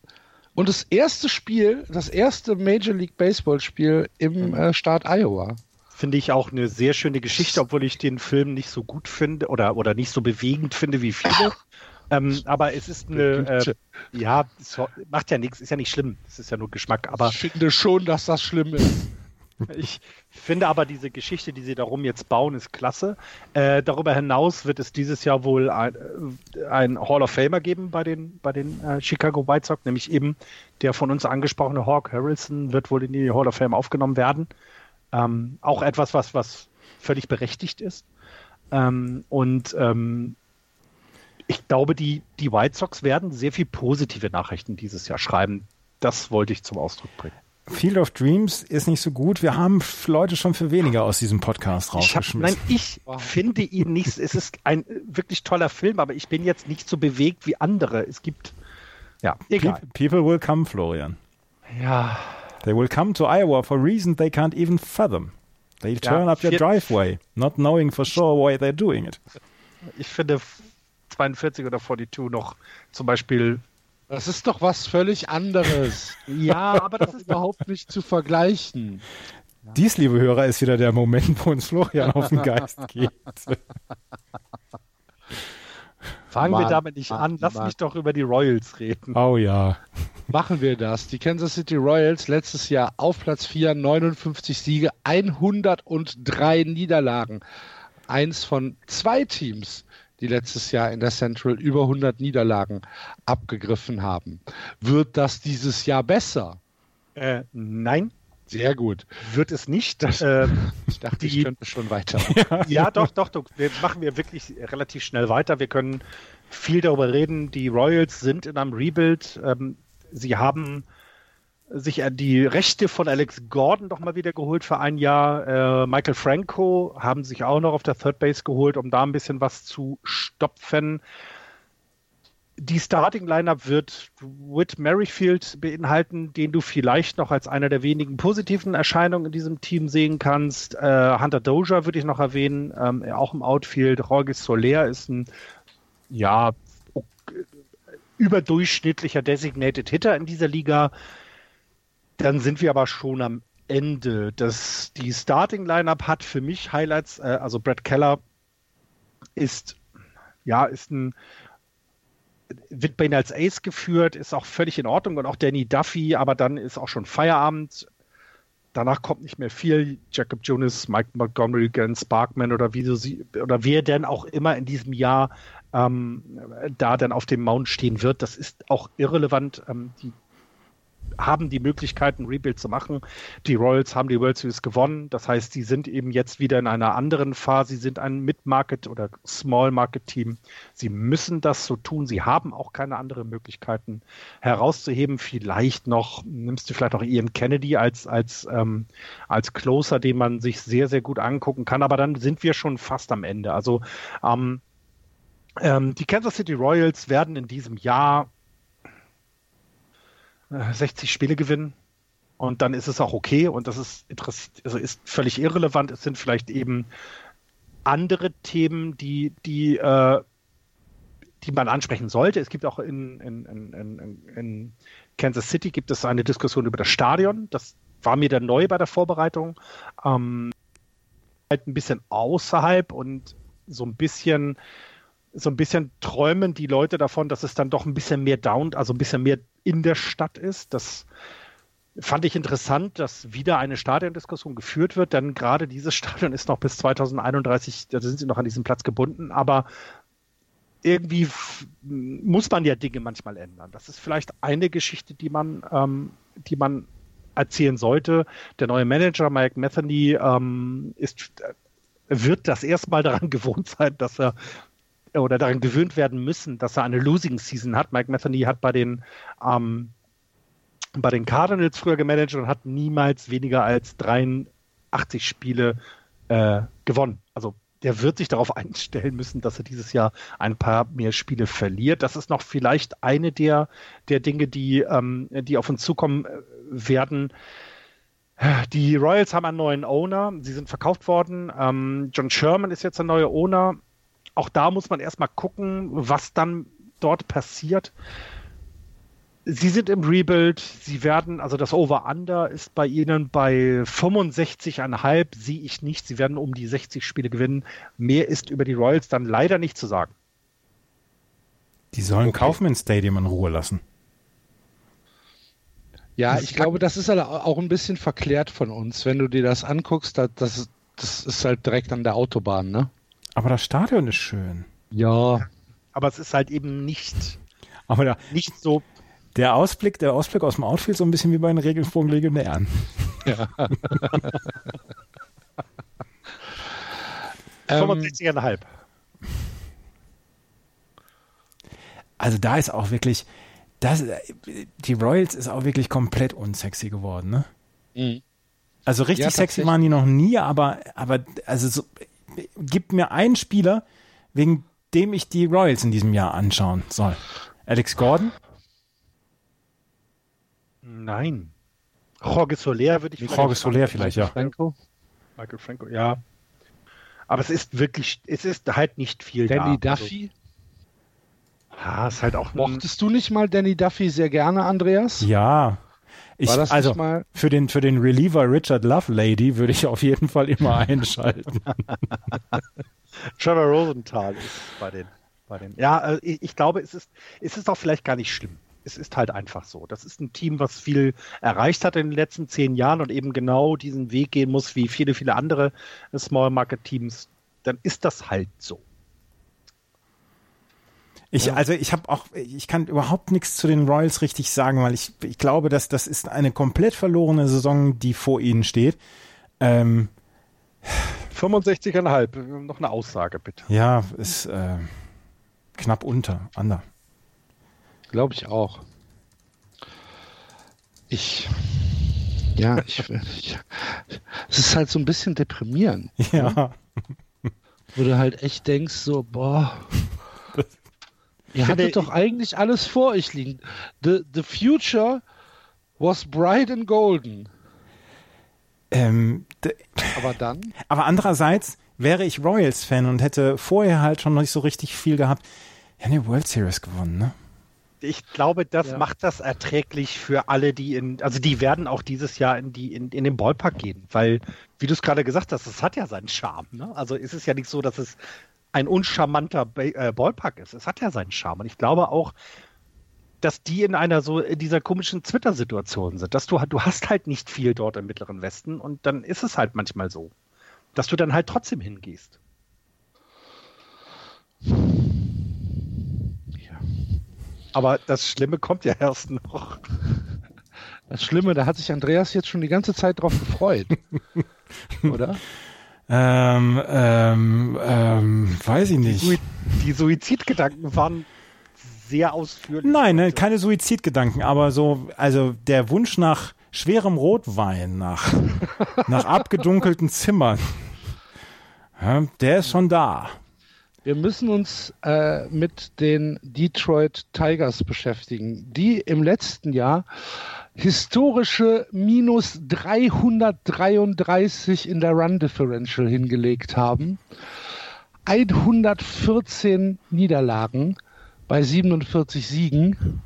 und das erste Spiel, das erste Major League Baseball Spiel im mhm. äh, Staat Iowa. Finde ich auch eine sehr schöne Geschichte, obwohl ich den Film nicht so gut finde oder, oder nicht so bewegend finde wie viele. Ähm, aber es ist eine, äh, ja, macht ja nichts, ist ja nicht schlimm. Es ist ja nur Geschmack. Aber ich finde schon, dass das schlimm ist. Ich finde aber diese Geschichte, die sie darum jetzt bauen, ist klasse. Äh, darüber hinaus wird es dieses Jahr wohl ein, äh, ein Hall of Famer geben bei den, bei den äh, Chicago White Sox, nämlich eben der von uns angesprochene Hawk Harrelson wird wohl in die Hall of Fame aufgenommen werden. Ähm, auch etwas, was, was völlig berechtigt ist. Ähm, und ähm, ich glaube, die, die White Sox werden sehr viel positive Nachrichten dieses Jahr schreiben. Das wollte ich zum Ausdruck bringen. Field of Dreams ist nicht so gut. Wir haben Leute schon für weniger aus diesem Podcast rausgeschmissen. nein, ich finde ihn nicht. Es ist ein wirklich toller Film, aber ich bin jetzt nicht so bewegt wie andere. Es gibt, ja, egal. People will come, Florian. Ja. They will come to Iowa for reasons they can't even fathom. They turn ja, up your driveway, not knowing for sure why they're doing it. Ich finde 42 oder 42 noch zum Beispiel. Das ist doch was völlig anderes. ja, aber das ist überhaupt nicht zu vergleichen. Dies, liebe Hörer, ist wieder der Moment, wo uns Florian auf den Geist geht. Fangen Mann, wir damit nicht Mann, an. Lass Mann. mich doch über die Royals reden. Oh ja. Machen wir das. Die Kansas City Royals letztes Jahr auf Platz 4, 59 Siege, 103 Niederlagen. Eins von zwei Teams, die letztes Jahr in der Central über 100 Niederlagen abgegriffen haben. Wird das dieses Jahr besser? Äh, nein. Sehr gut. Wird es nicht. Das, äh, ich dachte, die, ich könnte schon weiter. ja, ja, doch, doch, doch. Wir machen wir wirklich relativ schnell weiter. Wir können viel darüber reden. Die Royals sind in einem Rebuild. Ähm, sie haben sich die Rechte von Alex Gordon doch mal wieder geholt für ein Jahr. Äh, Michael Franco haben sich auch noch auf der Third Base geholt, um da ein bisschen was zu stopfen. Die Starting Lineup wird Whit Merrifield beinhalten, den du vielleicht noch als einer der wenigen positiven Erscheinungen in diesem Team sehen kannst. Äh, Hunter Doja würde ich noch erwähnen, ähm, auch im Outfield. Jorge Soler ist ein ja überdurchschnittlicher Designated Hitter in dieser Liga. Dann sind wir aber schon am Ende. Das, die Starting Lineup hat für mich Highlights, äh, also Brad Keller ist, ja, ist ein, wird bei ihnen als Ace geführt, ist auch völlig in Ordnung und auch Danny Duffy, aber dann ist auch schon Feierabend. Danach kommt nicht mehr viel. Jacob Jonas, Mike Montgomery, Glenn Sparkman oder wie sie, oder wer denn auch immer in diesem Jahr ähm, da dann auf dem Mount stehen wird, das ist auch irrelevant. Ähm, die haben die Möglichkeit, ein Rebuild zu machen. Die Royals haben die World Series gewonnen. Das heißt, sie sind eben jetzt wieder in einer anderen Phase. Sie sind ein Mid-Market oder Small-Market-Team. Sie müssen das so tun. Sie haben auch keine anderen Möglichkeiten herauszuheben. Vielleicht noch, nimmst du vielleicht noch Ian Kennedy als, als, ähm, als Closer, den man sich sehr, sehr gut angucken kann. Aber dann sind wir schon fast am Ende. Also ähm, ähm, die Kansas City Royals werden in diesem Jahr 60 Spiele gewinnen. Und dann ist es auch okay und das ist also ist völlig irrelevant. Es sind vielleicht eben andere Themen, die, die, äh, die man ansprechen sollte. Es gibt auch in, in, in, in, Kansas City gibt es eine Diskussion über das Stadion. Das war mir dann neu bei der Vorbereitung. Ähm, halt ein bisschen außerhalb und so ein bisschen so ein bisschen träumen die Leute davon, dass es dann doch ein bisschen mehr down, also ein bisschen mehr in der Stadt ist. Das fand ich interessant, dass wieder eine Stadiondiskussion geführt wird, denn gerade dieses Stadion ist noch bis 2031, da sind sie noch an diesem Platz gebunden, aber irgendwie muss man ja Dinge manchmal ändern. Das ist vielleicht eine Geschichte, die man, ähm, die man erzählen sollte. Der neue Manager Mike Metheny ähm, ist wird das erstmal daran gewohnt sein, dass er oder daran gewöhnt werden müssen, dass er eine Losing Season hat. Mike Metheny hat bei den ähm, bei den Cardinals früher gemanagt und hat niemals weniger als 83 Spiele äh, gewonnen. Also der wird sich darauf einstellen müssen, dass er dieses Jahr ein paar mehr Spiele verliert. Das ist noch vielleicht eine der, der Dinge, die, ähm, die auf uns zukommen äh, werden. Die Royals haben einen neuen Owner. Sie sind verkauft worden. Ähm, John Sherman ist jetzt der neue Owner auch da muss man erstmal gucken, was dann dort passiert. Sie sind im Rebuild, sie werden, also das Over-Under ist bei ihnen bei 65,5, sehe ich nicht. Sie werden um die 60 Spiele gewinnen. Mehr ist über die Royals dann leider nicht zu sagen. Die sollen okay. Kaufman Stadium in Ruhe lassen. Ja, ich glaube, das ist halt auch ein bisschen verklärt von uns, wenn du dir das anguckst. Das, das ist halt direkt an der Autobahn, ne? Aber das Stadion ist schön. Ja. Aber es ist halt eben nicht, aber da, nicht so. Der Ausblick, der Ausblick aus dem Outfield so ein bisschen wie bei den Regenbogen-Legionären. Ja. 65,5. Ähm, also da ist auch wirklich, das, die Royals ist auch wirklich komplett unsexy geworden, ne? Mhm. Also richtig ja, sexy waren die noch nie, aber, aber also so, gib mir einen Spieler, wegen dem ich die Royals in diesem Jahr anschauen soll. Alex Gordon? Nein. Jorge Soler würde ich vielleicht. Jorge Soler vielleicht, ja. Franco. Michael Franco, ja. Aber es ist wirklich, es ist halt nicht viel Danny da. Also Duffy? Also, ja, ist halt auch. Mochtest du nicht mal Danny Duffy sehr gerne, Andreas? Ja. Ich, also für den für den Reliever Richard Lovelady würde ich auf jeden Fall immer einschalten. Trevor Rosenthal ist bei den bei den. Ja, äh, ich, ich glaube, es ist es ist auch vielleicht gar nicht schlimm. Es ist halt einfach so. Das ist ein Team, was viel erreicht hat in den letzten zehn Jahren und eben genau diesen Weg gehen muss wie viele viele andere Small Market Teams. Dann ist das halt so. Ich, ja. also ich habe auch, ich kann überhaupt nichts zu den Royals richtig sagen, weil ich, ich glaube, dass das ist eine komplett verlorene Saison, die vor ihnen steht. Ähm, 65,5, noch eine Aussage bitte. Ja, ist äh, knapp unter, Ander. Glaube ich auch. Ich, ja, ich, ich, es ist halt so ein bisschen deprimierend. Ja. Ne? Wo du halt echt denkst, so, boah, Ihr hattet doch eigentlich alles vor euch liegen. The, the future was bright and golden. Ähm, aber dann? Aber andererseits wäre ich Royals-Fan und hätte vorher halt schon nicht so richtig viel gehabt. Ja, eine World Series gewonnen, ne? Ich glaube, das ja. macht das erträglich für alle, die in, also die werden auch dieses Jahr in die in, in den Ballpark gehen, weil, wie du es gerade gesagt hast, es hat ja seinen Charme. Ne? Also ist es ja nicht so, dass es ein uncharmanter äh, Ballpark ist. Es hat ja seinen Charme. Und ich glaube auch, dass die in einer so in dieser komischen Twitter-Situation sind, dass du du hast halt nicht viel dort im Mittleren Westen und dann ist es halt manchmal so, dass du dann halt trotzdem hingehst. Ja. Aber das Schlimme kommt ja erst noch. Das Schlimme, da hat sich Andreas jetzt schon die ganze Zeit drauf gefreut. Oder? Ähm, ähm, ähm, weiß ich nicht. Die, die Suizidgedanken waren sehr ausführlich. Nein, ne, keine Suizidgedanken, aber so, also der Wunsch nach schwerem Rotwein, nach, nach abgedunkelten Zimmern, ja, der ist schon da. Wir müssen uns äh, mit den Detroit Tigers beschäftigen, die im letzten Jahr historische minus 333 in der Run Differential hingelegt haben. 114 Niederlagen bei 47 Siegen.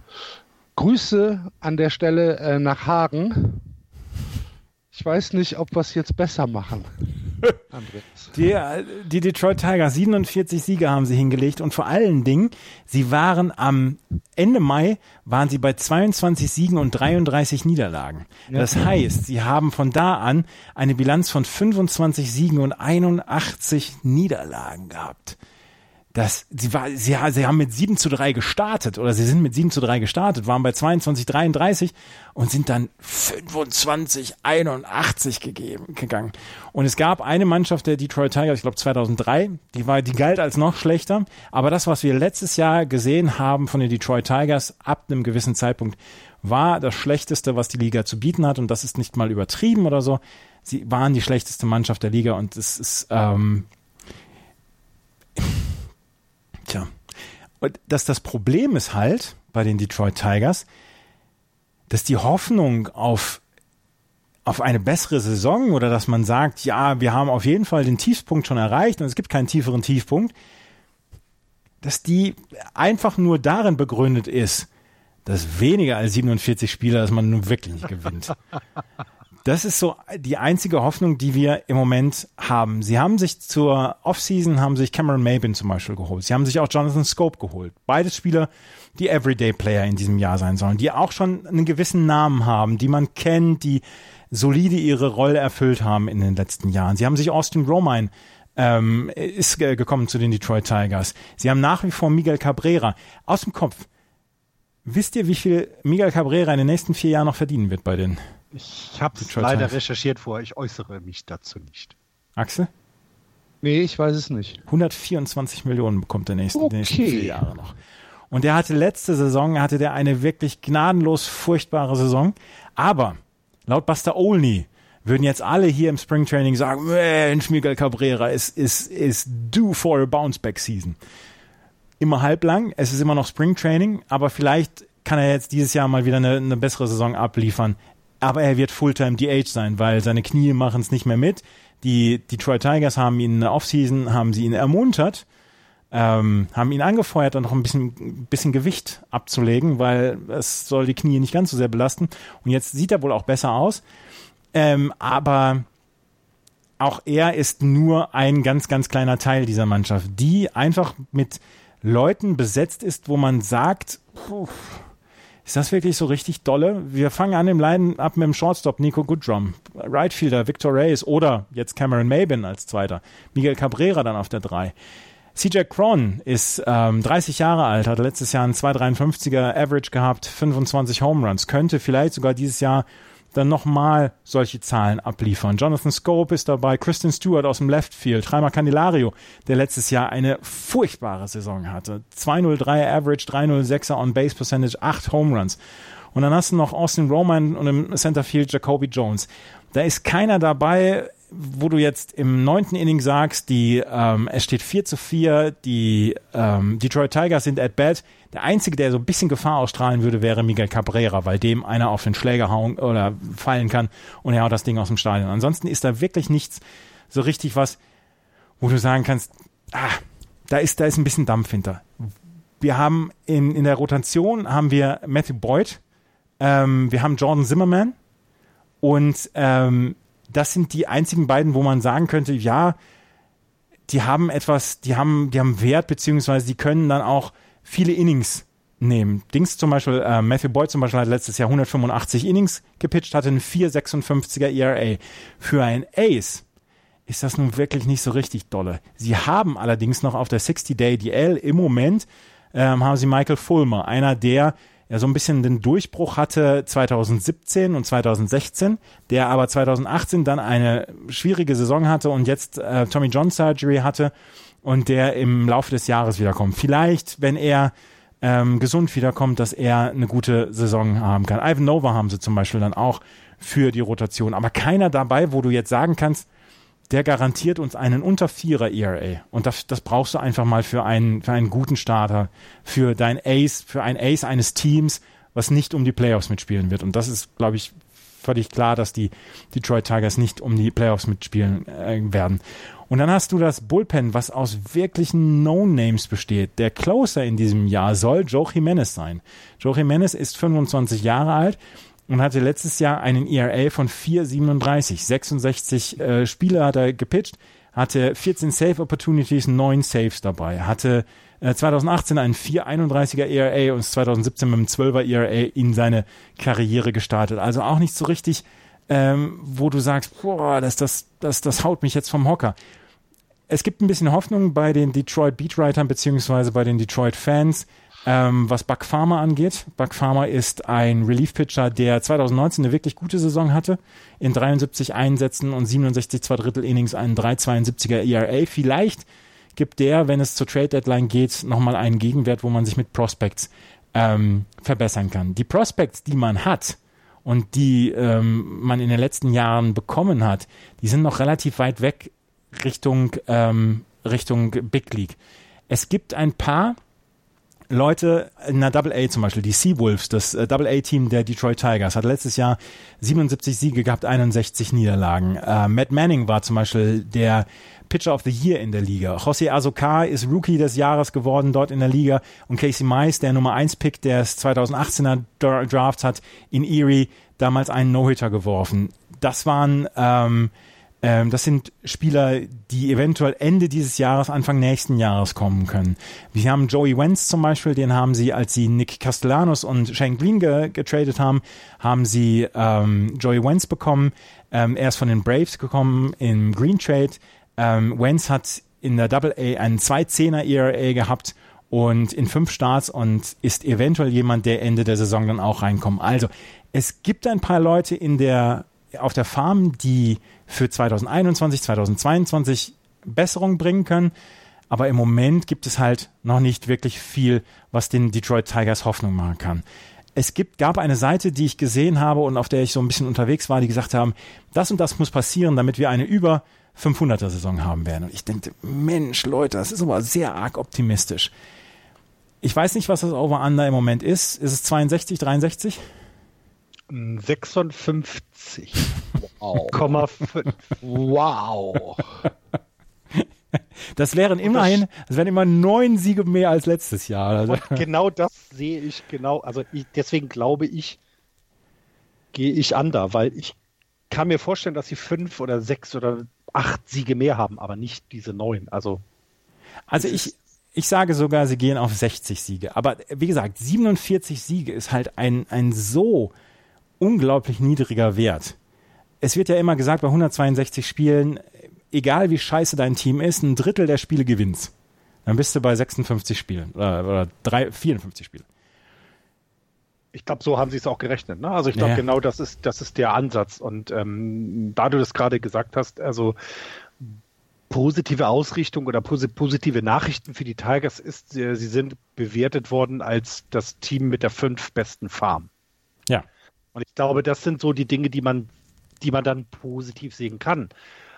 Grüße an der Stelle äh, nach Hagen. Ich weiß nicht, ob wir es jetzt besser machen. Die, die, Detroit Tigers, 47 Siege haben sie hingelegt und vor allen Dingen, sie waren am Ende Mai, waren sie bei 22 Siegen und 33 Niederlagen. Das heißt, sie haben von da an eine Bilanz von 25 Siegen und 81 Niederlagen gehabt dass sie war, sie, sie haben mit 7 zu 3 gestartet oder sie sind mit 7 zu 3 gestartet, waren bei 22, 33 und sind dann 25, 81 gegeben, gegangen. Und es gab eine Mannschaft der Detroit Tigers, ich glaube 2003, die war, die galt als noch schlechter. Aber das, was wir letztes Jahr gesehen haben von den Detroit Tigers ab einem gewissen Zeitpunkt, war das Schlechteste, was die Liga zu bieten hat. Und das ist nicht mal übertrieben oder so. Sie waren die schlechteste Mannschaft der Liga und es ist, ähm. Und dass das Problem ist halt bei den Detroit Tigers, dass die Hoffnung auf auf eine bessere Saison oder dass man sagt, ja, wir haben auf jeden Fall den Tiefpunkt schon erreicht und es gibt keinen tieferen Tiefpunkt, dass die einfach nur darin begründet ist, dass weniger als 47 Spieler, dass man nun wirklich nicht gewinnt. Das ist so die einzige Hoffnung, die wir im Moment haben. Sie haben sich zur Offseason, haben sich Cameron Mabin zum Beispiel geholt. Sie haben sich auch Jonathan Scope geholt. Beides Spieler, die Everyday Player in diesem Jahr sein sollen, die auch schon einen gewissen Namen haben, die man kennt, die solide ihre Rolle erfüllt haben in den letzten Jahren. Sie haben sich Austin Romine ähm, ist gekommen zu den Detroit Tigers. Sie haben nach wie vor Miguel Cabrera aus dem Kopf. Wisst ihr, wie viel Miguel Cabrera in den nächsten vier Jahren noch verdienen wird bei den ich habe es leider Times. recherchiert vorher. Ich äußere mich dazu nicht. Axel? Nee, ich weiß es nicht. 124 Millionen bekommt der nächste, okay. die nächsten vier Jahre noch. Und der hatte letzte Saison, hatte der eine wirklich gnadenlos furchtbare Saison. Aber laut Buster Olney würden jetzt alle hier im Springtraining sagen, Mensch, Miguel Cabrera ist, ist, ist due for a bounce back season. Immer halblang, es ist immer noch Springtraining, aber vielleicht kann er jetzt dieses Jahr mal wieder eine, eine bessere Saison abliefern aber er wird Fulltime DH sein, weil seine Knie machen es nicht mehr mit. Die Detroit Tigers haben ihn in der Offseason, haben sie ihn ermuntert, ähm, haben ihn angefeuert, dann noch ein bisschen, bisschen Gewicht abzulegen, weil es soll die Knie nicht ganz so sehr belasten. Und jetzt sieht er wohl auch besser aus. Ähm, aber auch er ist nur ein ganz, ganz kleiner Teil dieser Mannschaft, die einfach mit Leuten besetzt ist, wo man sagt, puh, ist das wirklich so richtig dolle? Wir fangen an im Line ab mit dem Shortstop Nico Goodrum, Rightfielder Victor Reyes oder jetzt Cameron Mabin als Zweiter, Miguel Cabrera dann auf der Drei. CJ Cron ist ähm, 30 Jahre alt, hat letztes Jahr einen 2,53er Average gehabt, 25 Home Runs, könnte vielleicht sogar dieses Jahr dann nochmal solche Zahlen abliefern. Jonathan Scope ist dabei, Kristen Stewart aus dem Left Field, Reimer Candelario, der letztes Jahr eine furchtbare Saison hatte. 203 Average, 306er on Base Percentage, 8 Home Runs. Und dann hast du noch Austin Roman und im Center Field Jacoby Jones. Da ist keiner dabei, wo du jetzt im neunten Inning sagst, die, ähm, es steht 4 zu 4, die ähm, Detroit Tigers sind at bat. Der einzige, der so ein bisschen Gefahr ausstrahlen würde, wäre Miguel Cabrera, weil dem einer auf den Schläger hauen oder fallen kann und er haut das Ding aus dem Stadion. Ansonsten ist da wirklich nichts so richtig was, wo du sagen kannst, ah, da ist, da ist ein bisschen Dampf hinter. Wir haben in, in der Rotation haben wir Matthew Boyd, ähm, wir haben Jordan Zimmerman und ähm, das sind die einzigen beiden, wo man sagen könnte, ja, die haben etwas, die haben, die haben Wert, beziehungsweise die können dann auch viele Innings nehmen. Dings zum Beispiel, äh, Matthew Boyd zum Beispiel hat letztes Jahr 185 Innings gepitcht, hatte einen 4,56er ERA. Für ein Ace ist das nun wirklich nicht so richtig dolle. Sie haben allerdings noch auf der 60-Day DL im Moment ähm, haben sie Michael Fulmer, einer der ja so ein bisschen den Durchbruch hatte 2017 und 2016, der aber 2018 dann eine schwierige Saison hatte und jetzt äh, Tommy John Surgery hatte und der im Laufe des Jahres wiederkommt. Vielleicht, wenn er ähm, gesund wiederkommt, dass er eine gute Saison haben kann. Ivan Nova haben sie zum Beispiel dann auch für die Rotation, aber keiner dabei, wo du jetzt sagen kannst, der garantiert uns einen unter Vierer ERA. Und das, das brauchst du einfach mal für einen, für einen guten Starter, für dein Ace, für ein Ace eines Teams, was nicht um die Playoffs mitspielen wird. Und das ist, glaube ich, völlig klar, dass die Detroit Tigers nicht um die Playoffs mitspielen äh, werden. Und dann hast du das Bullpen, was aus wirklichen No-Names besteht. Der Closer in diesem Jahr soll Joe Jimenez sein. Joe Jimenez ist 25 Jahre alt und hatte letztes Jahr einen ERA von 4,37. 66 äh, Spiele hat er gepitcht, hatte 14 Save Opportunities, 9 Saves dabei, hatte äh, 2018 einen 4,31er ERA und 2017 mit einem 12er ERA in seine Karriere gestartet. Also auch nicht so richtig, ähm, wo du sagst, boah, das, das, das, das haut mich jetzt vom Hocker. Es gibt ein bisschen Hoffnung bei den Detroit Beatwritern beziehungsweise bei den Detroit Fans, ähm, was Buck Farmer angeht. Buck Farmer ist ein Relief-Pitcher, der 2019 eine wirklich gute Saison hatte. In 73 Einsätzen und 67 zwei Drittel Innings einen 3,72er ERA. Vielleicht gibt der, wenn es zur Trade Deadline geht, nochmal einen Gegenwert, wo man sich mit Prospects ähm, verbessern kann. Die Prospects, die man hat und die ähm, man in den letzten Jahren bekommen hat, die sind noch relativ weit weg Richtung, ähm, Richtung Big League. Es gibt ein paar Leute in der Double A zum Beispiel, die Seawolves, das äh, Double A-Team der Detroit Tigers, hat letztes Jahr 77 Siege gehabt, 61 Niederlagen. Äh, Matt Manning war zum Beispiel der Pitcher of the Year in der Liga. José Azocar ist Rookie des Jahres geworden dort in der Liga und Casey Mice, der Nummer 1 Pick des 2018er Drafts hat in Erie damals einen No-Hitter geworfen. Das waren ähm, ähm, das sind Spieler, die eventuell Ende dieses Jahres, Anfang nächsten Jahres kommen können. Wir haben Joey Wentz zum Beispiel, den haben sie, als sie Nick Castellanos und Shane Green ge getradet haben, haben sie ähm, Joey Wentz bekommen. Ähm, er ist von den Braves gekommen im Green Trade. Ähm, Wentz hat in der Double A einen 2-10er ERA gehabt und in fünf Starts und ist eventuell jemand, der Ende der Saison dann auch reinkommt. Also es gibt ein paar Leute in der auf der Farm, die für 2021, 2022 Besserung bringen können. Aber im Moment gibt es halt noch nicht wirklich viel, was den Detroit Tigers Hoffnung machen kann. Es gibt, gab eine Seite, die ich gesehen habe und auf der ich so ein bisschen unterwegs war, die gesagt haben, das und das muss passieren, damit wir eine über 500er Saison haben werden. Und ich denke, Mensch, Leute, das ist aber sehr arg optimistisch. Ich weiß nicht, was das Over-Under im Moment ist. Ist es 62, 63? 56. Wow. wow. Das wären immerhin, das wären immer neun Siege mehr als letztes Jahr. Also. genau das sehe ich genau. Also ich, deswegen glaube ich, gehe ich an da, weil ich kann mir vorstellen, dass sie fünf oder sechs oder acht Siege mehr haben, aber nicht diese neun. Also, also ich, ich sage sogar, sie gehen auf 60 Siege. Aber wie gesagt, 47 Siege ist halt ein, ein so unglaublich niedriger Wert. Es wird ja immer gesagt, bei 162 Spielen, egal wie scheiße dein Team ist, ein Drittel der Spiele gewinnt. Dann bist du bei 56 Spielen oder, oder drei, 54 Spielen. Ich glaube, so haben sie es auch gerechnet. Ne? Also ich glaube, ja. genau das ist, das ist der Ansatz. Und ähm, da du das gerade gesagt hast, also positive Ausrichtung oder positive Nachrichten für die Tigers ist, äh, sie sind bewertet worden als das Team mit der fünf besten Farm. Und ich glaube, das sind so die Dinge, die man, die man dann positiv sehen kann.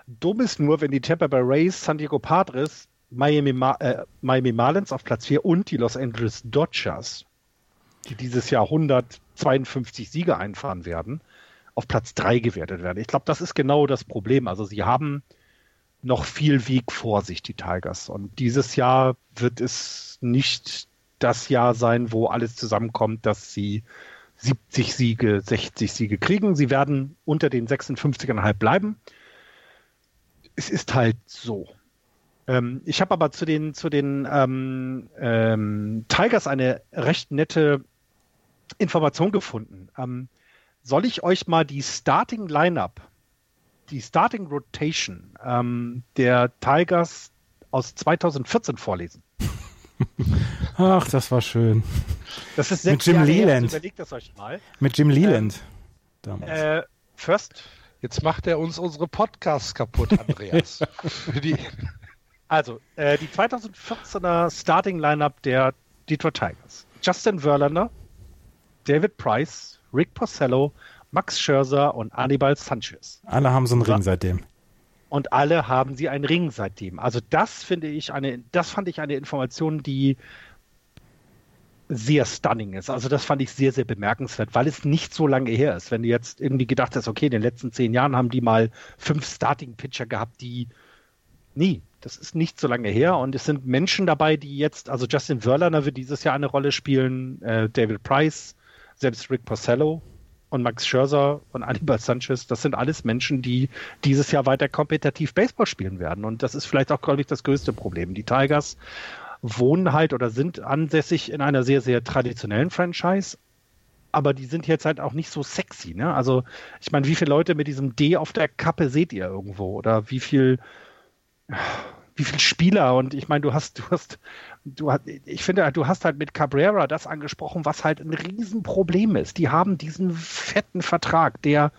Dumm ist nur, wenn die Tampa Bay Rays, San Diego Padres, Miami, Ma äh, Miami Marlins auf Platz 4 und die Los Angeles Dodgers, die dieses Jahr 152 Siege einfahren werden, auf Platz 3 gewertet werden. Ich glaube, das ist genau das Problem. Also sie haben noch viel Weg vor sich, die Tigers. Und dieses Jahr wird es nicht das Jahr sein, wo alles zusammenkommt, dass sie 70 Siege, 60 Siege kriegen. Sie werden unter den 56,5 bleiben. Es ist halt so. Ähm, ich habe aber zu den, zu den ähm, ähm, Tigers eine recht nette Information gefunden. Ähm, soll ich euch mal die Starting Lineup, die Starting Rotation ähm, der Tigers aus 2014 vorlesen? Ach, das war schön. Das ist Mit Jim Jahre Leland. Her, überlegt das euch mal. Mit Jim Leland. Ähm, äh, first. Jetzt macht er uns unsere Podcasts kaputt, Andreas. also, äh, die 2014er Starting Lineup der Detroit Tigers. Justin Verlander, David Price, Rick Porcello, Max Scherzer und Anibal Sanchez. Alle haben so einen Ring seitdem. Und alle haben sie einen Ring seitdem. Also das finde ich eine, das fand ich eine Information, die sehr stunning ist. Also das fand ich sehr, sehr bemerkenswert, weil es nicht so lange her ist. Wenn du jetzt irgendwie gedacht hast, okay, in den letzten zehn Jahren haben die mal fünf Starting-Pitcher gehabt, die nie. Das ist nicht so lange her und es sind Menschen dabei, die jetzt, also Justin Verlander wird dieses Jahr eine Rolle spielen, äh, David Price, selbst Rick Porcello und Max Scherzer und Anibal Sanchez, das sind alles Menschen, die dieses Jahr weiter kompetitiv Baseball spielen werden. Und das ist vielleicht auch, glaube ich, das größte Problem. Die Tigers wohnen halt oder sind ansässig in einer sehr, sehr traditionellen Franchise, aber die sind jetzt halt auch nicht so sexy. Ne? Also ich meine, wie viele Leute mit diesem D auf der Kappe seht ihr irgendwo? Oder wie viel, wie viel Spieler? Und ich meine, du hast, du hast, du hast, ich finde, du hast halt mit Cabrera das angesprochen, was halt ein Riesenproblem ist. Die haben diesen fetten Vertrag, der,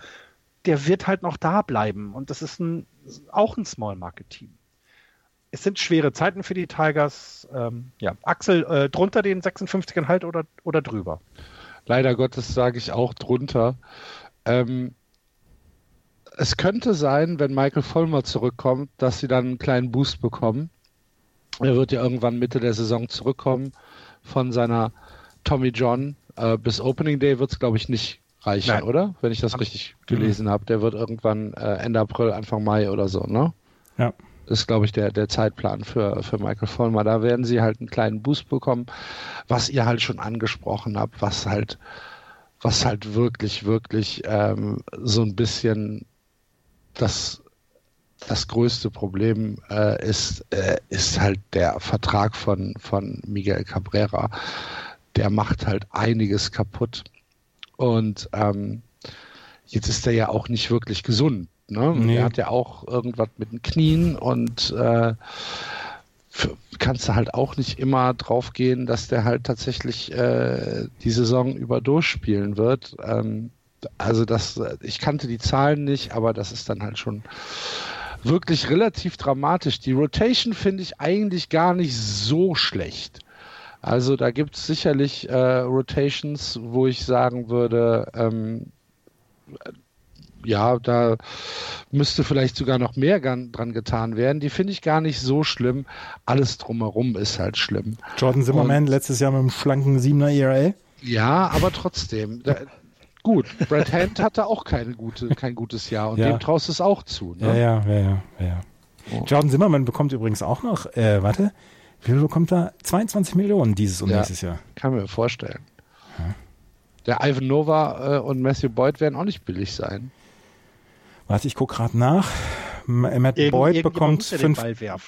der wird halt noch da bleiben. Und das ist ein, auch ein Small Market Team es sind schwere Zeiten für die Tigers. Ähm, ja, Axel, äh, drunter den 56 halt oder, oder drüber? Leider Gottes sage ich auch drunter. Ähm, es könnte sein, wenn Michael Vollmer zurückkommt, dass sie dann einen kleinen Boost bekommen. Er wird ja irgendwann Mitte der Saison zurückkommen von seiner Tommy John. Äh, bis Opening Day wird es, glaube ich, nicht reichen, Nein. oder? Wenn ich das richtig gelesen mhm. habe. Der wird irgendwann äh, Ende April, Anfang Mai oder so, ne? Ja ist, glaube ich, der, der Zeitplan für, für Michael Vollmer. Da werden sie halt einen kleinen Boost bekommen, was ihr halt schon angesprochen habt, was halt, was halt wirklich, wirklich ähm, so ein bisschen das, das größte Problem äh, ist, äh, ist halt der Vertrag von, von Miguel Cabrera. Der macht halt einiges kaputt. Und ähm, jetzt ist er ja auch nicht wirklich gesund. Ne? Nee. Er hat ja auch irgendwas mit den Knien und äh, kannst du halt auch nicht immer drauf gehen, dass der halt tatsächlich äh, die Saison über durchspielen wird. Ähm, also das, ich kannte die Zahlen nicht, aber das ist dann halt schon wirklich relativ dramatisch. Die Rotation finde ich eigentlich gar nicht so schlecht. Also da gibt es sicherlich äh, Rotations, wo ich sagen würde, ähm, ja, da müsste vielleicht sogar noch mehr dran getan werden. Die finde ich gar nicht so schlimm. Alles drumherum ist halt schlimm. Jordan Zimmerman Und, letztes Jahr mit einem schlanken 7er ERA. Ja, aber trotzdem. Da, gut, Brad Hand hatte auch keine gute, kein gutes Jahr und ja. dem traust es auch zu. Ne? Ja, ja, ja, ja. ja. Oh. Jordan Zimmerman bekommt übrigens auch noch, äh, warte, wie viel bekommt er? 22 Millionen dieses und ja, nächstes Jahr. Kann mir vorstellen. Ja. Der Ivan Nova äh, und Matthew Boyd werden auch nicht billig sein. Warte, ich gucke gerade nach. Matt Irgend, Boyd bekommt fünf,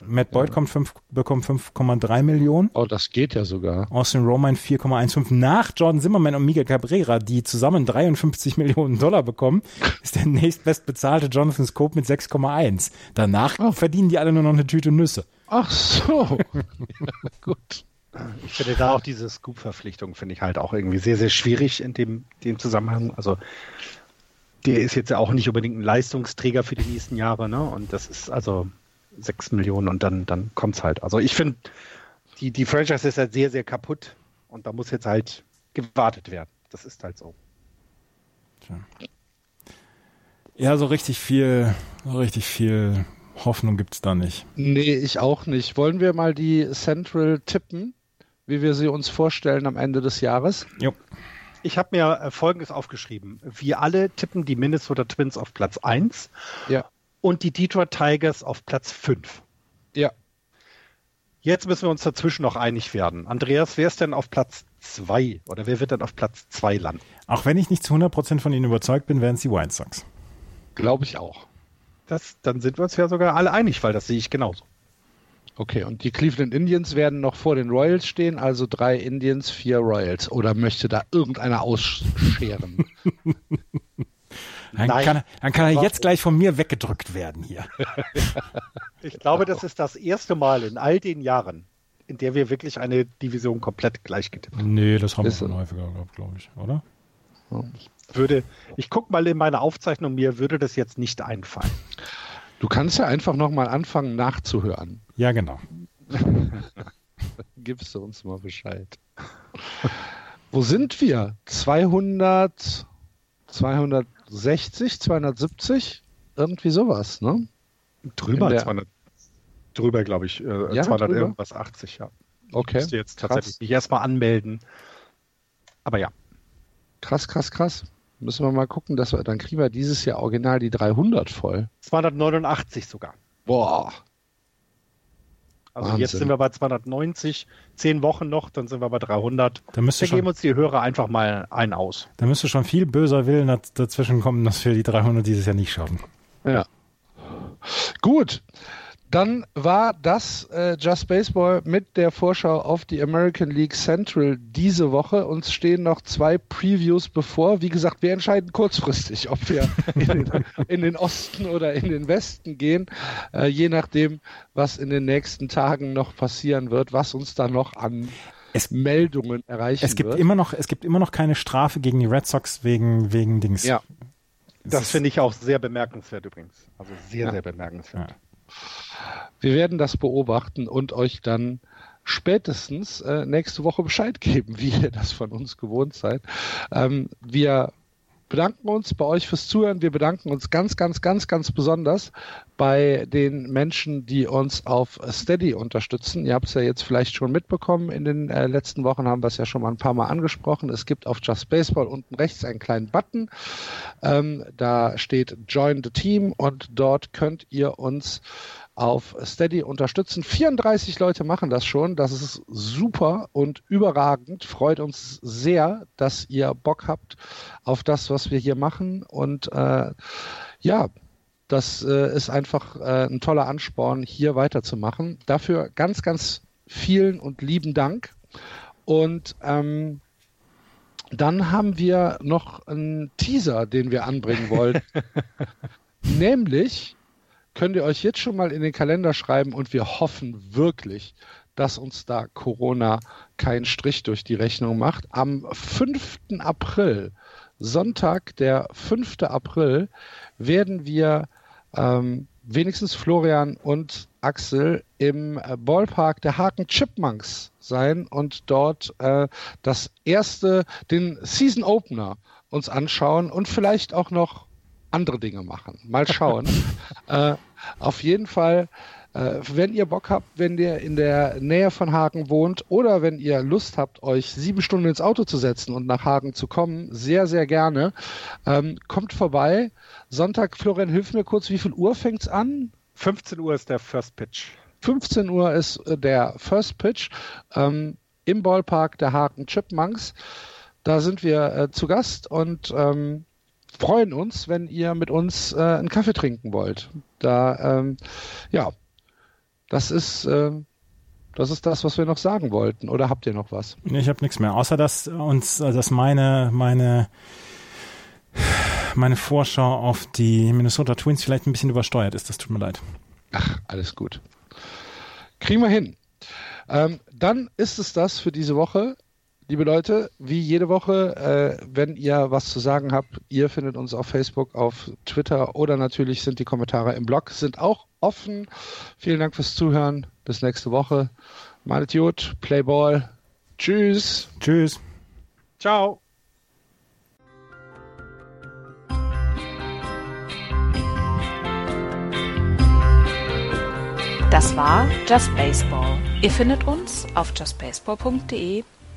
Matt Boyd ja. kommt fünf, bekommt 5,3 Millionen. Oh, das geht ja sogar. Austin Roman 4,15 nach Jordan Zimmerman und Miguel Cabrera, die zusammen 53 Millionen Dollar bekommen, ist der nächstbestbezahlte Jonathan Scope mit 6,1. Danach oh. verdienen die alle nur noch eine Tüte Nüsse. Ach so. ja, gut. Ich finde da auch diese Scoop-Verpflichtung finde ich halt auch irgendwie sehr, sehr schwierig in dem, dem Zusammenhang. Also der ist jetzt ja auch nicht unbedingt ein Leistungsträger für die nächsten Jahre, ne? Und das ist also sechs Millionen und dann, dann kommt es halt. Also ich finde, die, die Franchise ist halt sehr, sehr kaputt und da muss jetzt halt gewartet werden. Das ist halt so. Tja. Ja, so richtig viel, so richtig viel Hoffnung gibt es da nicht. Nee, ich auch nicht. Wollen wir mal die Central tippen, wie wir sie uns vorstellen am Ende des Jahres? Jo. Ich habe mir äh, Folgendes aufgeschrieben. Wir alle tippen die Minnesota Twins auf Platz 1 ja. und die Detroit Tigers auf Platz 5. Ja. Jetzt müssen wir uns dazwischen noch einig werden. Andreas, wer ist denn auf Platz 2 oder wer wird denn auf Platz 2 landen? Auch wenn ich nicht zu 100% von Ihnen überzeugt bin, werden es die White Sox. Glaube ich auch. Das, dann sind wir uns ja sogar alle einig, weil das sehe ich genauso. Okay, und die Cleveland Indians werden noch vor den Royals stehen, also drei Indians, vier Royals. Oder möchte da irgendeiner ausscheren? Dann kann, er, dann kann er jetzt gleich von mir weggedrückt werden hier. ich glaube, das ist das erste Mal in all den Jahren, in der wir wirklich eine Division komplett gleich getippt haben. Nee, das haben wir schon häufiger gehabt, glaube ich, oder? Ich würde, ich gucke mal in meine Aufzeichnung, mir würde das jetzt nicht einfallen. Du kannst ja einfach nochmal anfangen nachzuhören. Ja, genau. Gibst du uns mal Bescheid. Wo sind wir? 200, 260, 270? Irgendwie sowas, ne? Drüber, der, 200, drüber glaube ich. Äh, ja, 200 drüber? irgendwas, 80, ja. Okay. Ich müsste jetzt tatsächlich mich erstmal anmelden. Aber ja. Krass, krass, krass. Müssen wir mal gucken, dass wir, dann kriegen wir dieses Jahr original die 300 voll. 289 sogar. Boah. Also Wahnsinn. jetzt sind wir bei 290, zehn Wochen noch, dann sind wir bei 300. Da, da geben uns die Hörer einfach mal einen aus. Da müsste schon viel böser Willen dazwischen kommen, dass wir die 300 dieses Jahr nicht schaffen. Ja. Gut. Dann war das äh, Just Baseball mit der Vorschau auf die American League Central diese Woche. Uns stehen noch zwei Previews bevor. Wie gesagt, wir entscheiden kurzfristig, ob wir in den, in den Osten oder in den Westen gehen, äh, je nachdem, was in den nächsten Tagen noch passieren wird, was uns da noch an es, Meldungen erreichen es gibt wird. Immer noch, es gibt immer noch keine Strafe gegen die Red Sox wegen, wegen Dings. Ja. Das finde ich auch sehr bemerkenswert übrigens. Also sehr, ja. sehr bemerkenswert. Ja. Wir werden das beobachten und euch dann spätestens äh, nächste Woche Bescheid geben, wie ihr das von uns gewohnt seid. Ähm, wir bedanken uns bei euch fürs Zuhören. Wir bedanken uns ganz, ganz, ganz, ganz besonders bei den Menschen, die uns auf Steady unterstützen. Ihr habt es ja jetzt vielleicht schon mitbekommen. In den äh, letzten Wochen haben wir es ja schon mal ein paar Mal angesprochen. Es gibt auf Just Baseball unten rechts einen kleinen Button. Ähm, da steht Join the Team und dort könnt ihr uns auf Steady unterstützen. 34 Leute machen das schon. Das ist super und überragend. Freut uns sehr, dass ihr Bock habt auf das, was wir hier machen. Und äh, ja, das äh, ist einfach äh, ein toller Ansporn, hier weiterzumachen. Dafür ganz, ganz vielen und lieben Dank. Und ähm, dann haben wir noch einen Teaser, den wir anbringen wollen. Nämlich könnt ihr euch jetzt schon mal in den Kalender schreiben und wir hoffen wirklich, dass uns da Corona keinen Strich durch die Rechnung macht. Am 5. April, Sonntag, der 5. April, werden wir ähm, wenigstens Florian und Axel im äh, Ballpark der Haken Chipmunks sein und dort äh, das erste, den Season Opener uns anschauen und vielleicht auch noch andere Dinge machen. Mal schauen. äh, auf jeden Fall, äh, wenn ihr Bock habt, wenn ihr in der Nähe von Hagen wohnt oder wenn ihr Lust habt, euch sieben Stunden ins Auto zu setzen und nach Hagen zu kommen, sehr, sehr gerne. Ähm, kommt vorbei. Sonntag, Florian, hilf mir kurz, wie viel Uhr fängt es an? 15 Uhr ist der First Pitch. 15 Uhr ist äh, der First Pitch ähm, im Ballpark der Haken Chipmunks. Da sind wir äh, zu Gast und ähm, freuen uns, wenn ihr mit uns äh, einen Kaffee trinken wollt. Da, ähm, ja, das ist, äh, das ist das, was wir noch sagen wollten. Oder habt ihr noch was? Ich habe nichts mehr, außer dass uns, äh, dass meine, meine, meine Vorschau auf die Minnesota Twins vielleicht ein bisschen übersteuert ist. Das tut mir leid. Ach, alles gut. Kriegen wir hin. Ähm, dann ist es das für diese Woche liebe Leute, wie jede Woche, äh, wenn ihr was zu sagen habt, ihr findet uns auf Facebook, auf Twitter oder natürlich sind die Kommentare im Blog, sind auch offen. Vielen Dank fürs Zuhören. Bis nächste Woche. Malet gut, Playball. Tschüss. Tschüss. Ciao. Das war Just Baseball. Ihr findet uns auf justbaseball.de